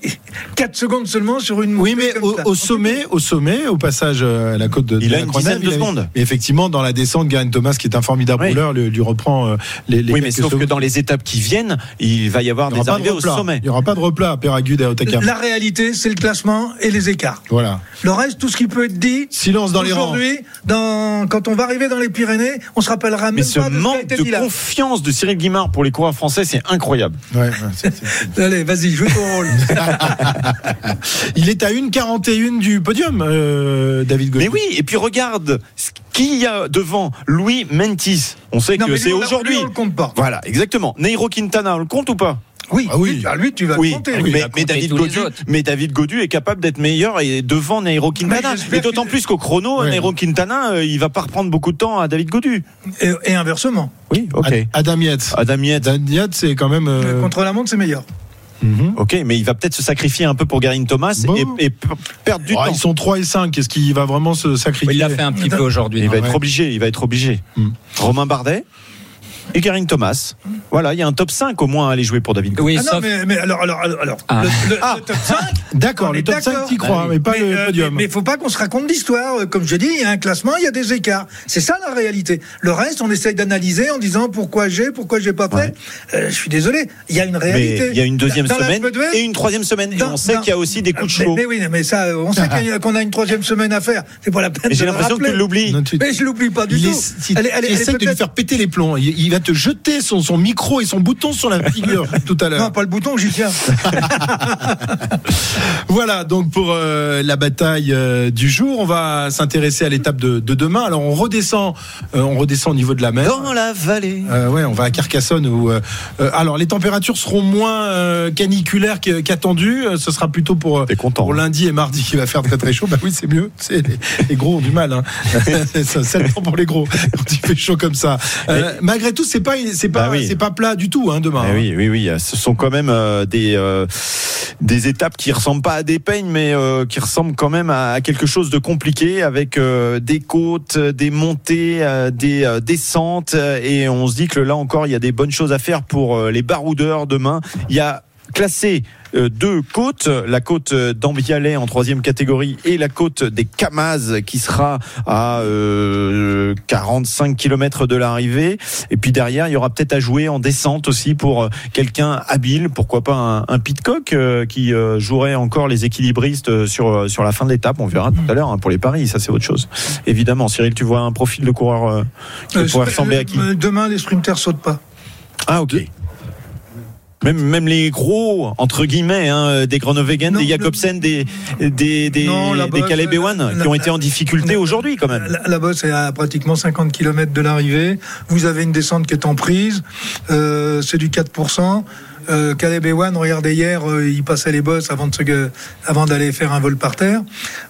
4 secondes seulement sur une Oui, mais au, sommet, au sommet, au passage euh, à la côte de, Il de a une dizaine de secondes. Mais effectivement, dans la descente, Guerin Thomas, qui est un formidable Oui. rouleur, lui, lui reprend euh, les, les Oui, mais sauf que dans les étapes qui viennent, il va y avoir il n'y des aura pas de arrivées au replat. sommet. Il n'y aura pas de replat à Péragude et à Otakam. La réalité, c'est le classement et les écarts. Voilà. Le reste, tout ce qui peut être dit. Silence dans les rangs. Aujourd'hui, quand on va arriver dans les Pyrénées, on se rappellera même ce de qui manque de confiance de Cyril Guimard pour les coureurs français, c'est incroyable. Ouais, Allez, vas-y, joue ton rôle. Il est à 1,41 du podium, euh, David Godu. Mais oui, et puis regarde ce qu'il y a devant Louis Mentis. On sait Non, que c'est aujourd'hui. lui, on le compte pas. Voilà, exactement. Nairo Quintana, on le compte ou pas? Oui, Ah oui. lui, ah, lui, tu vas Oui, compter. mais, oui. il a mais David Godu, autres. mais David Godu est capable d'être meilleur et devant Nairo Quintana. Et d'autant plus qu'au chrono. Nairo Quintana, euh, il va pas reprendre beaucoup de temps à David Godu. Et, et inversement. Oui, ok. Ad- Adam Yates. Adam Yates. Adam Yates, c'est quand même. euh, Contre la montre, c'est meilleur. Mhm. Ok, mais il va peut-être se sacrifier un peu pour Garin Thomas Bon. et, perdre du Oh, temps. ils sont 3 et 5. Est-ce qu'il va vraiment se sacrifier Il l'a fait un petit peu aujourd'hui. Il va être obligé, il va être obligé. Hmm. Romain Bardet et Garin Thomas. Voilà, il y a un top 5 au moins à aller jouer pour David. Oui, Ah non, sauf. mais, mais alors, alors, alors, alors, Ah. le, le- le top 5, D'accord, le top 5, d'accord. t'y crois, Ah oui. mais pas mais, le euh, podium. mais il faut pas qu'on se raconte l'histoire. Euh, Comme je dis, il y a un classement, il y a des écarts. C'est ça la réalité. Le reste, on essaye d'analyser en disant pourquoi j'ai, pourquoi j'ai pas fait. Ouais. Euh, je suis désolé, il y a une réalité. il y a une deuxième Dans semaine et une troisième semaine. Et dans- on sait qu'il y a aussi des coups de mais, chevaux. mais oui, mais ça, on sait qu'il y a- qu'on a une troisième semaine à faire. C'est pas la peine Et j'ai l'impression que tu l'oublies. Tu- Mais je l'oublie pas du tout. Elle tu essayes de lui faire péter les plombs. Il, va te jeter son, son micro et son bouton sur la figure tout à l'heure. Non, pas le bouton, j'y tiens. Voilà, donc pour euh, la bataille euh, du jour, on va s'intéresser à l'étape de, de demain. Alors on redescend, euh, on redescend au niveau de la mer. Dans la vallée. Euh, ouais, on va à Carcassonne où alors les températures seront moins euh, caniculaires qu'attendues. Ce sera plutôt pour content. pour lundi et mardi qui va faire très très chaud. Bah oui, c'est mieux. C'est les, les gros ont du mal. Hein. C'est le temps pour les gros quand il fait chaud comme ça. Euh, malgré tout, c'est pas c'est pas Bah oui. c'est pas plat du tout hein, demain. Eh hein. oui, oui, oui. Ce sont quand même euh, des euh, des étapes qui ressemblent pas à des peignes, mais euh, qui ressemblent quand même à, à quelque chose de compliqué, avec euh, des côtes, des montées, euh, des euh, descentes, euh, et on se dit que là encore, il y a des bonnes choses à faire pour euh, les baroudeurs demain. Il y a classé euh, deux côtes, la côte d'Ambialet en troisième catégorie et la côte des Camaz qui sera à euh, 45 km de l'arrivée. Et puis derrière, il y aura peut-être à jouer en descente aussi pour euh, quelqu'un habile, pourquoi pas un, un Pitcock euh, qui euh, jouerait encore les équilibristes euh, sur euh, sur la fin de l'étape. On verra tout à l'heure hein, pour les paris, ça c'est autre chose. Évidemment, Cyril, tu vois un profil de coureur euh, qui Euh, pourrait ressembler à qui? euh, Demain, les sprinters sautent pas. Ah ok. Même, même les gros, entre guillemets, hein, des Groenewegen, Non, des Jacobsen, des, des, des, Non, des bosse, Caleb la- Ewan, la- qui ont été en difficulté aujourd'hui quand même. La, la bosse est à pratiquement 50 km de l'arrivée. Vous avez une descente qui est en prise. Euh, c'est du 4%. Euh, Caleb Ewan, regardez hier, euh, il passait les bosses avant de se, avant d'aller faire un vol par terre.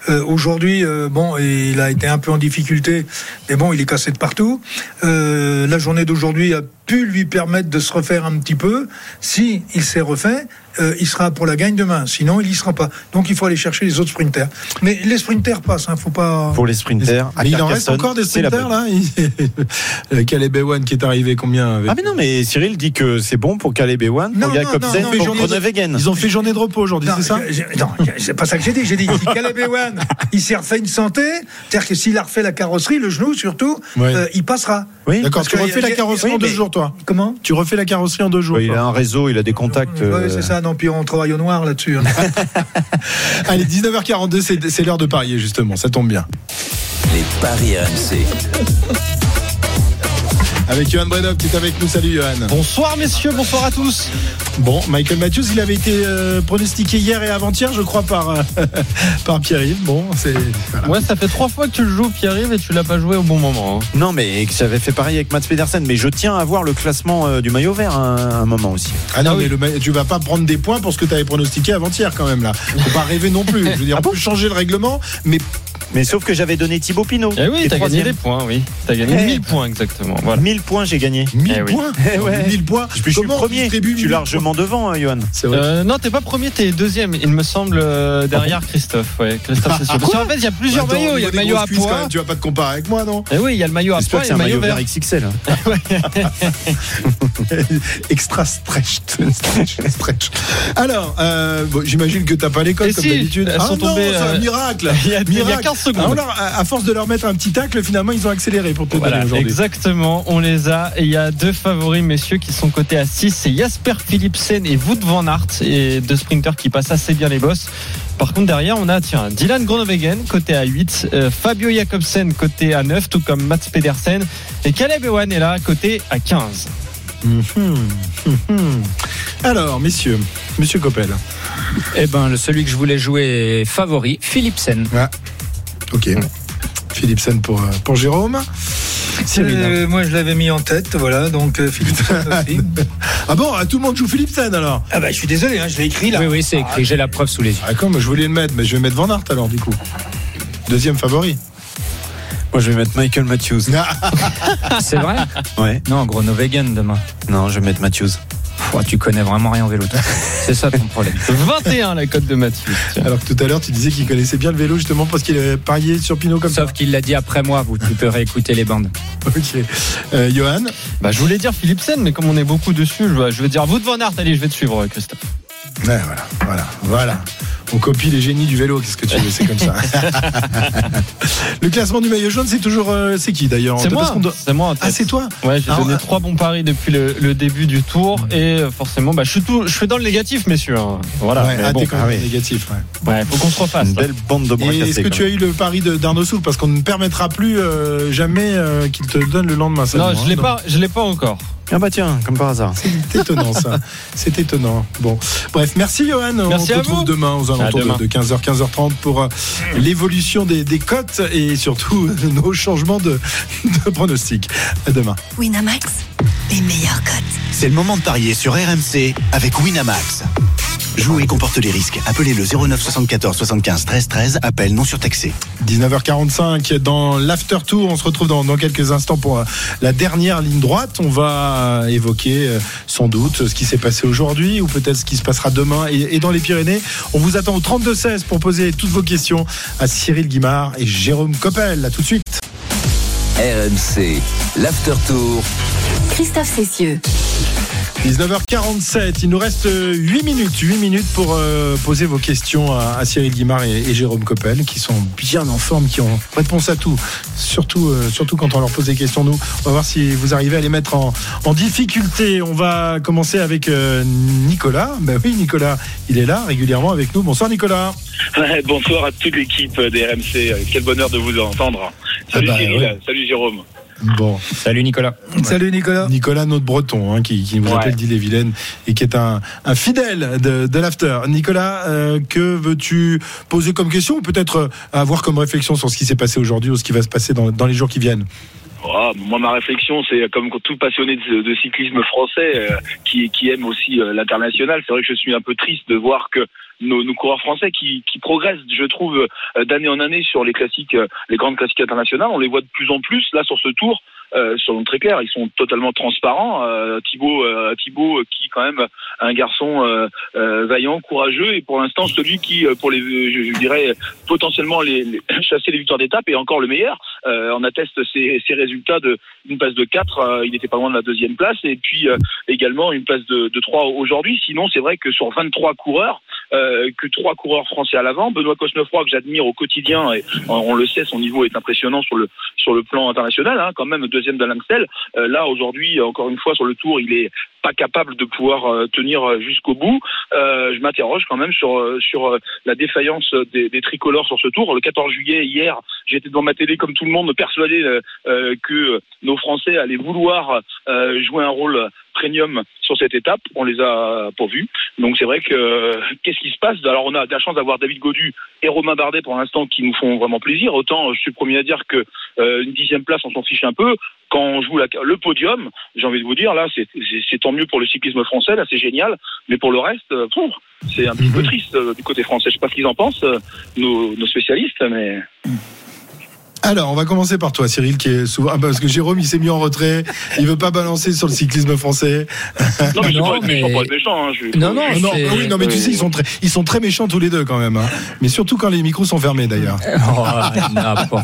Euh, Aujourd'hui, euh, bon, il a été un peu en difficulté, mais bon, il est cassé de partout. Euh, la journée d'aujourd'hui a pu lui permettre de se refaire un petit peu. Si il s'est refait, euh, il sera pour la gagne demain. Sinon, il y sera pas. Donc, il faut aller chercher les autres sprinters. Mais les sprinters passent. Hein, faut pas. Pour les sprinters, il en reste encore des sprinters là. Il- Caleb Ewan qui est arrivé combien avec- Ah mais non, mais Cyril dit que c'est bon pour Caleb Ewan, Non, pour non, Jacobsen, non, non, pour Groenewegen. Ils ont fait journée de repos aujourd'hui, c'est ça non, c'est pas ça que j'ai dit. J'ai dit si Caleb Ewan, il s'est refait une santé, c'est-à-dire que s'il a refait la carrosserie, le genou surtout, Ouais. euh, il passera. Oui, D'accord, Parce tu que refais y a- la carrosserie en deux jours, toi. Comment Tu refais la carrosserie en deux jours. Ouais, il a un réseau, il a des contacts. Ouais, euh, c'est ça. Non, puis on travaille au noir là-dessus. hein. Allez, 19h42, c'est c'est l'heure de parier justement, ça tombe bien. Les paris RMC. Avec Johan Bredov qui est avec nous. Salut Johan. Bonsoir messieurs, bonsoir à tous. Bon, Michael Matthews, il avait été euh, pronostiqué hier et avant-hier, je crois, par, euh, par Pierre-Yves. Bon, c'est. voilà. Ouais, ça fait trois fois que tu le joues, Pierre-Yves, et tu l'as pas joué au bon moment. hein. Non, mais que j'avais fait pareil avec Mats Pedersen, mais je tiens à voir le classement euh, du maillot vert à un, un moment aussi. Ah non, Ah mais oui. le ma- tu vas pas prendre des points pour ce que tu avais pronostiqué avant-hier quand même là. Faut pas rêver non plus. Je veux dire, on peut changer le règlement, mais Mais sauf que j'avais donné Thibaut Pinot. Eh oui, t'as gagné des points, oui. T'as gagné Eh. 1000 points exactement. Voilà. 1000 points, j'ai gagné. 1000 Eh oui. points. Eh ouais. 1000 points. Je suis Comment on premier. Je suis 1000 largement devant, hein, Johan. Vrai. Euh, non, t'es pas premier, t'es deuxième, il me semble, euh, derrière Christophe. Ouais, Christophe, c'est sûr. Parce qu'en fait, il y a plusieurs maillots. Il y a le maillot à poids. même, Tu vas pas te comparer avec moi, non Eh oui, il y a le maillot à poids et c'est le un maillot vert. XXL. Extra stretched. stretch. Alors, euh, j'imagine que t'as pas l'école Et comme d'habitude. elles Ah sont non, tombées, c'est un euh, miracle. Il y a, il y a Miracle. 15 Ah, secondes. on leur- à force de leur mettre un petit tacle, finalement, ils ont accéléré pour te Voilà, donner aujourd'hui. exactement, on les a. Et il y a deux favoris, messieurs, qui sont cotés à 6. C'est Jasper Philipsen et Wout van Aert, et deux sprinters qui passent assez bien les bosses. Par contre, derrière, on a tiens, Dylan Groenewegen, côté à 8, euh, Fabio Jacobsen, côté à 9, tout comme Mats Pedersen. Et Caleb Ewan est là, côté à 15. Mhm. Alors, messieurs, monsieur Coppel. Eh ben, le- celui que je voulais jouer est favori, Philipsen. Ok. Philipsen pour, euh, pour Jérôme. Cyril. Euh, moi, je l'avais mis en tête, voilà. Donc, euh, Philipsen aussi. Ah bon, ah, tout le monde joue Philipsen alors? Ah bah, je suis désolé, hein, je l'ai écrit là. Oui, oui, c'est écrit, j'ai la preuve sous les yeux. Ah, comme je voulais le mettre, mais je vais mettre Van Aert alors, du coup. Deuxième favori. Moi, je vais mettre Michael Matthews. C'est vrai? Ouais. Non, Groenewegen demain. Non, je vais mettre Matthews. Tu connais vraiment rien au vélo. toi. C'est ça ton problème. 21 la cote de Mathieu. Tiens. Alors que tout à l'heure, tu disais qu'il connaissait bien le vélo justement parce qu'il avait parié sur Pinot comme Sauf qu'il l'a dit après moi, vous tu peux réécouter les bandes. ça. Ok. Euh, Johan Bah, je voulais dire Philipsen, mais comme on est beaucoup dessus, je vais, dire Wout van Aert. Allez, je vais te suivre, Christophe. Ouais, voilà, voilà, voilà. On copie les génies du vélo, qu'est-ce que tu veux, c'est comme ça. le classement du maillot jaune, c'est toujours. euh, c'est qui d'ailleurs C'est Parce moi. qu'on doit- C'est moi. en Ah, c'est toi Ouais, j'ai Ah, donné ouais. trois bons paris depuis le, le début du tour et euh, forcément, bah, je suis tout, je suis dans le négatif, messieurs. hein. Voilà. Ouais, mais ah, bon, t'es quand même ah oui. négatif. Ouais. ouais, faut qu'on se refasse. Une belle bande de bras Et est-ce cassés. que quand tu as eu le pari de- d'Arnaud Souf Parce qu'on ne permettra plus euh, jamais euh, qu'il te donne le lendemain. Non, seulement, je l'ai hein, pas, je l'ai pas encore. Ah bah tiens, comme par hasard. C'est étonnant ça. C'est étonnant. Bon, bref, merci Johan. Merci On se retrouve vous. demain aux alentours de, de 15h, 15h30 pour euh, l'évolution des, des cotes et surtout nos changements de, de pronostics. À demain. Winamax, les meilleurs cotes. C'est le moment de parier sur RMC avec Winamax. Jouer comporte les risques. Appelez le 09 74 75 13 13. Appel non surtaxé. 19h45 dans l'after tour. On se retrouve dans, dans quelques instants pour euh, la dernière ligne droite. On va évoquer euh, sans doute ce qui s'est passé aujourd'hui ou peut-être ce qui se passera demain et, et dans les Pyrénées. On vous attend au 32-16 pour poser toutes vos questions à Cyril Guimard et Jérôme Coppel. À tout de suite. RMC, l'after tour. Christophe Cessieux. 19h47, il nous reste 8 minutes, 8 minutes pour euh, poser vos questions à, à Cyril Guimard et, et Jérôme Coppel, qui sont bien en forme, qui ont réponse à tout, surtout, euh, surtout quand on leur pose des questions. Nous, on va voir si vous arrivez à les mettre en, en difficulté. On va commencer avec euh, Nicolas. Ben oui, Nicolas, il est là régulièrement avec nous. Bonsoir Nicolas. Ouais, bonsoir à toute l'équipe des RMC. Quel bonheur de vous entendre. Salut Ah bah, Cyril, ouais. salut Jérôme. Bon. Salut Nicolas. Salut Nicolas. Nicolas, notre breton, hein, qui, qui vous Ouais. appelle d'Ille-et-Vilaine et qui est un, un fidèle de, de l'after. Nicolas, euh, que veux-tu poser comme question ou peut-être euh, avoir comme réflexion sur ce qui s'est passé aujourd'hui ou ce qui va se passer dans, dans les jours qui viennent? Ah, moi, ma réflexion, c'est comme tout passionné de, de cyclisme français euh, qui, qui aime aussi euh, l'international. C'est vrai que je suis un peu triste de voir que nos, nos coureurs français qui, qui progressent, je trouve, euh, d'année en année sur les classiques, euh, les grandes classiques internationales. On les voit de plus en plus là sur ce tour. Euh, sont très clairs, ils sont totalement transparents. Euh, Thibaut, euh, Thibaut, euh, qui quand même un garçon vaillant, courageux, et pour l'instant celui qui, pour les, je, dirais potentiellement les, les- chasser les victoires d'étape est encore le meilleur. On atteste ses, ses résultats de une place de 4, euh, il n'était pas loin de la deuxième place, et puis également une place de, de 3 aujourd'hui. Sinon, c'est vrai que sur 23 coureurs, que trois coureurs français à l'avant, Benoît Cosnefroy que j'admire au quotidien, et on, le sait, son niveau est impressionnant sur le sur le plan international, hein, quand même deuxième d'Alain Stel. Euh, là aujourd'hui, encore une fois sur le tour, il est pas capable de pouvoir euh, tenir euh, jusqu'au bout. Euh, je m'interroge quand même sur euh, sur euh, la défaillance des, tricolores sur ce tour. Le 14 juillet hier, j'étais devant ma télé comme tout le monde, persuadé euh, euh, que nos Français allaient vouloir euh, jouer un rôle premium sur cette étape. On les a pas vus. Donc c'est vrai que euh, qu'est-ce qui se passe? Alors on a de la chance d'avoir David Godu et Romain Bardet pour l'instant qui nous font vraiment plaisir. Autant je suis le premier à dire que euh, une dixième place on s'en fiche un peu. Quand on joue la- le podium, j'ai envie de vous dire là c'est tant mieux pour le cyclisme français, là c'est génial. Mais pour le reste, euh, c'est un petit peu triste euh, du côté français. Je sais pas ce qu'ils en pensent, nos, nos spécialistes, mais Alors, on va commencer par toi, Cyril, qui est souvent. Ah, parce que Jérôme, il s'est mis en retrait. Il veut pas balancer sur le cyclisme français. non mais Non, pas méchant mais-. Hein, je- Non, non, Non, non, c'est- oui, non, mais tu sais, ils sont très, ils sont très méchants tous les deux quand même. hein. Mais surtout quand les micros sont fermés d'ailleurs. Oh, n'importe quoi.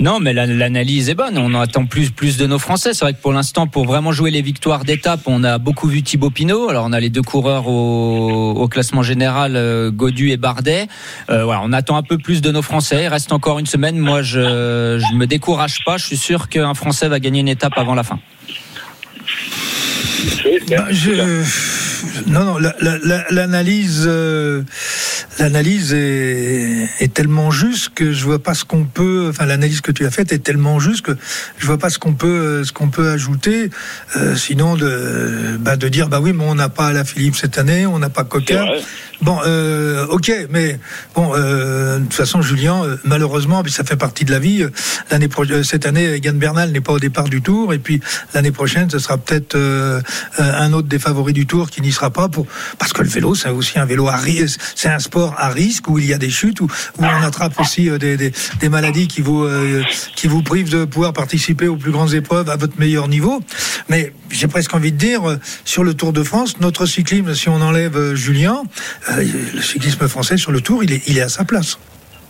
Non, mais la- l'analyse est bonne. On en attend plus, plus de nos Français. C'est vrai que pour l'instant, pour vraiment jouer les victoires d'étape, on a beaucoup vu Thibaut Pinot. Alors, on a les deux coureurs au, au classement général, euh, Godu et Bardet. Euh, voilà, on attend un peu plus de nos Français. Il reste encore une semaine. Moi, je, je me décourage pas. Je suis sûr qu'un Français va gagner une étape avant la fin. Bah, je- Non, non, la- la- la- l'analyse, euh, l'analyse est, est tellement juste que je vois pas ce qu'on peut. Enfin, l'analyse que tu as faite est tellement juste que je vois pas ce qu'on peut, ce qu'on peut ajouter. euh, sinon, de, bah, de dire, bah oui, mais on n'a pas la Philippe cette année, on n'a pas vrai. Bon, euh, ok, mais bon, euh, de toute façon, Julien, euh, malheureusement, ça fait partie de la vie. euh, L'année euh, cette année, Egan Bernal n'est pas au départ du Tour, et puis l'année prochaine, ce sera peut-être un autre des favoris du Tour qui n'y sera pas, pour parce que le vélo, c'est aussi un vélo à risque, c'est un sport à risque où il y a des chutes, où, on attrape aussi des, maladies qui vous qui vous privent de pouvoir participer aux plus grandes épreuves à votre meilleur niveau. Mais j'ai presque envie de dire, sur le Tour de France, notre cyclisme, si on enlève Julien, le cyclisme français sur le Tour, il est, il est à sa place.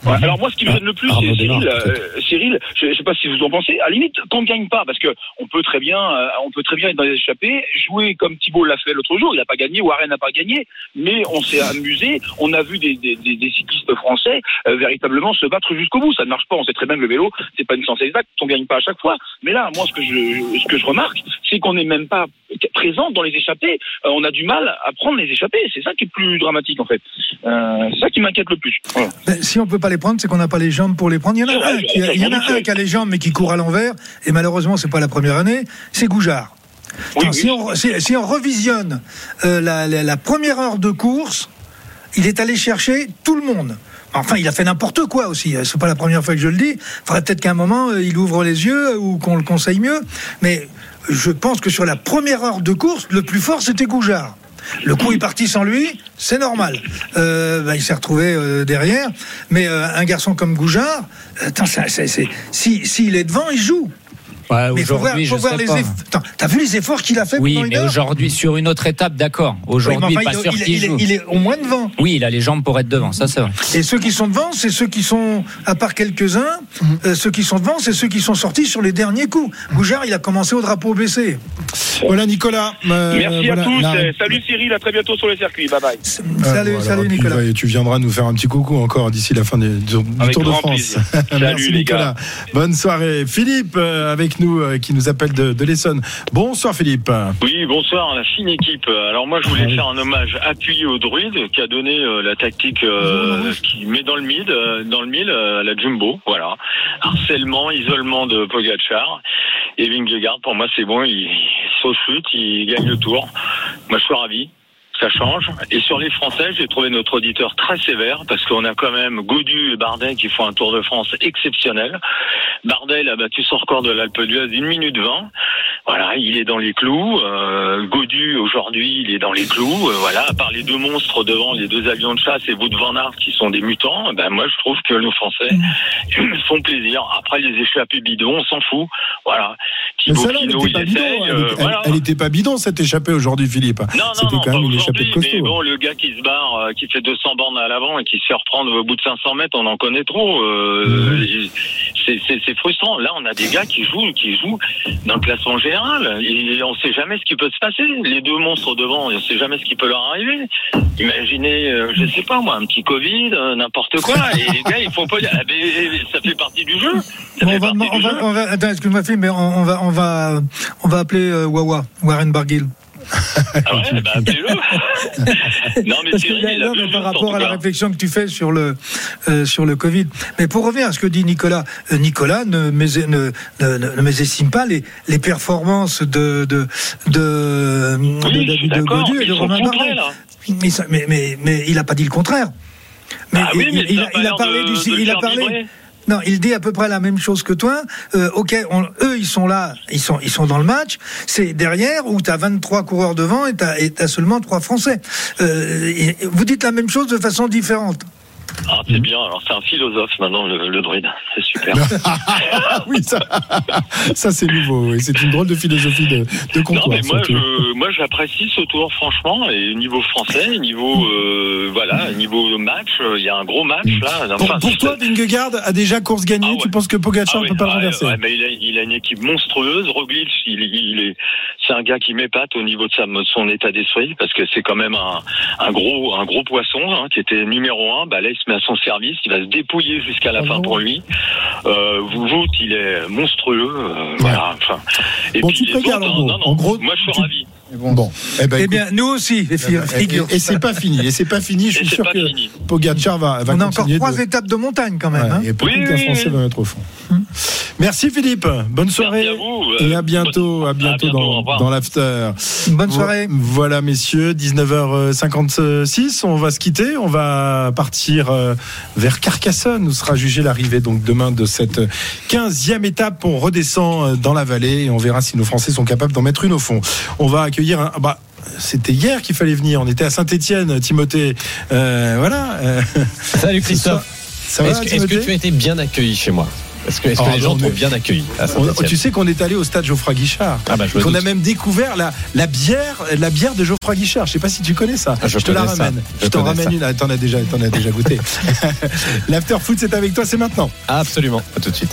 Ouais, alors moi, ce qui me gêne le plus, c'est Cyril. euh, Cyril, je, je sais pas si vous en pensez. À la limite, qu'on ne gagne pas, parce que on peut très bien, euh, on peut très bien être dans les échappées, jouer comme Thibault l'a fait l'autre jour. Il n'a pas gagné, Warren n'a pas gagné, mais on s'est amusé. On a vu des, des, des, des cyclistes français euh, véritablement se battre jusqu'au bout. Ça ne marche pas. On sait très bien que le vélo, c'est pas une science exacte. On gagne pas à chaque fois. Mais là, moi, ce que je, ce que je remarque, c'est qu'on n'est même pas présent dans les échappées. Euh, on a du mal à prendre les échappées. C'est ça qui est le plus dramatique en fait. Euh, c'est ça qui m'inquiète le plus. Voilà. Ben, si on peut pas les prendre, c'est qu'on n'a pas les jambes pour les prendre. Il y en a un qui, il y en a un qui a les jambes mais qui court à l'envers. Et malheureusement, c'est pas la première année. C'est Goujard. Attends, si, on, si- si on revisionne euh, la, la- la première heure de course, il est allé chercher tout le monde. Enfin, il a fait n'importe quoi aussi. C'est pas la première fois que je le dis. Il faudrait peut-être qu'à un moment, euh, il ouvre les yeux euh, ou qu'on le conseille mieux. Mais je pense que sur la première heure de course, le plus fort, c'était Goujard. Le coup est parti sans lui, c'est normal. Euh, ben, il s'est retrouvé euh, derrière. Mais euh, un garçon comme Goujard, attends, si s'il est devant, il joue. Ouais, mais faut voir, aujourd'hui, faut je voir sais les pas. efforts. Attends, T'as vu les efforts qu'il a fait Oui, mais aujourd'hui, sur une autre étape, d'accord. Aujourd'hui, Oui, mais enfin, pas il- sûr il- qu'il il est- joue. il est au moins devant. Oui, il a les jambes pour être devant, ça c'est vrai. Et ceux qui sont devant, c'est ceux qui sont, à part quelques-uns, euh, ceux qui sont devant, c'est ceux qui sont sortis sur les derniers coups. Goujard, il a commencé au drapeau baissé. Voilà Nicolas. euh, Merci voilà, à tous. la- Salut Cyril, à très bientôt sur les circuits. Bye bye. Salut, Ah, puis, ouais, tu viendras nous faire un petit coucou encore d'ici la fin du, du Avec Tour de France. Salut, Merci les Nicolas. gars. Bonne soirée. Philippe euh, avec nous euh, qui nous appelle de, de l'Essonne. Bonsoir Philippe. Oui, bonsoir, la fine équipe. Alors moi, je voulais faire un hommage appuyé au druide qui a donné euh, la tactique euh, qui met dans le mid, euh, dans le mille à la jumbo. Voilà, harcèlement, isolement de Pogacar et Vingegaard. Pour moi, c'est bon. Il saute il gagne le tour. Moi, je suis ravi. Ça change. Et sur les Français, j'ai trouvé notre auditeur très sévère parce qu'on a quand même Gaudu et Bardet qui font un Tour de France exceptionnel. Bardet il a battu son record de l'Alpe d'Huez d'une minute 20. Voilà, il est dans les clous. Euh, Gaudu aujourd'hui, il est dans les clous. Euh, voilà, à part les deux monstres devant, les deux avions de chasse et Wout van Aert qui sont des mutants. Ben moi, je trouve que nos Français font plaisir. Après les échappées bidons, on s'en fout. Voilà. Thibaut Pinot, il bidon. essaye. Elle, euh, elle- voilà. elle était pas bidon cette échappée aujourd'hui Philippe. Non, non, non, quand même pas une échappée aujourd'hui, mais costaud. bon, le gars qui se barre, euh, qui fait 200 bornes à l'avant et qui se fait reprendre au bout de 500 mètres, on en connaît trop. euh, c'est- C'est c'est frustrant. Là, on a des gars qui jouent, qui jouent dans le classement général. Et on sait jamais ce qui peut se passer. Les deux monstres devant, on sait jamais ce qui peut leur arriver. Imaginez, euh, je sais pas moi, un petit Covid, euh, n'importe quoi. et les gars, ils font pas. Ah, mais ça fait partie du jeu. Ça Bon, fait on va, on du va, jeu. on va- attends, excuse-moi, mais on, on va, on va, on va appeler euh, Wawa, Warren Barguil. Ah ouais, bah, appelez-le. non, mais Parce qu'il Cyril, y a- il a non, vu mais par rapport à la réflexion que tu fais sur le euh, sur le Covid. Mais pour revenir à ce que dit Nicolas, euh, Nicolas ne, més- ne, ne, ne- ne mésestime pas les, les performances de de de, de David de et de Romain Bardet. Mais, mais, mais, mais il a pas dit le contraire. Mais Ah oui, il, mais a, il parlé de- du, il a parlé. Non, il dit à peu près la même chose que toi. Euh, ok, on- eux, ils sont là, ils sont, ils sont dans le match. C'est derrière où tu as 23 coureurs devant et tu as, seulement 3 Français. Euh, et- et vous dites la même chose de façon différente. Ah, c'est bien. Alors, c'est un philosophe maintenant, le, le druide. C'est super. oui, ça, ça c'est nouveau. Et c'est une drôle de philosophie de, de Non, comptoir. mais moi, surtout. je, moi, j'apprécie ce tour, franchement. Et niveau français, niveau, euh, voilà, niveau match, euh, il y a un gros match, là. Pour, Enfin, pour toi, Vingegaard a déjà course gagnée. Tu penses que Pogacar Ah ne oui, peut pas le ah, renverser ouais, mais il, a, il a une équipe monstrueuse. Roglic, il, il est, c'est un gars qui m'épate au niveau de sa, son état d'esprit parce que c'est quand même un, un gros, un gros poisson hein, qui était numéro un. Bah là, il se met à son service. Il va se dépouiller jusqu'à la fin pour lui. Euh, Wout, il est monstrueux. euh, Voilà. Enfin, et Bon, puis tu les autres, en hein, non, non, En gros, moi, je suis tu- ravi. Bon, eh, ben, Eh écoute, bien, nous aussi, les filles. eh ben, et, et c'est pas fini. Et c'est pas fini. Je suis sûr que Pogacar va, va On a encore trois de- étapes de montagne quand même. Ouais, hein. et peut-être qu'un Français va être au fond. Merci Philippe. Bonne soirée. Merci à vous. Et à bientôt, à bientôt, dans, dans l'after. Bonne soirée. Voilà, messieurs, 19h56. On va se quitter. On va partir euh, vers Carcassonne où sera jugée l'arrivée donc demain de cette 15e étape. On redescend euh, dans la vallée et on verra si nos Français sont capables d'en mettre une au fond. On va accueillir un. Bah, c'était hier qu'il fallait venir. On était à Saint-Étienne, Timothée. Euh, voilà. euh, Salut Christophe. Ça va, Est-ce que, est-ce que Timothée tu as été bien accueilli chez moi Est-ce que, est-ce que Oh, les gens t'ont bien accueilli On- tu sais qu'on est allé au stade Geoffroy Guichard. Ah bah, qu'on a même découvert la, la bière, la bière de Geoffroy Guichard. Je sais pas si tu connais ça. Ah, je te la connais ramène. Je Je t'en ramène ça. une. Ah, T'en as déjà, t'en as déjà goûté. L'after foot, c'est avec toi, c'est maintenant. Absolument, à tout de suite.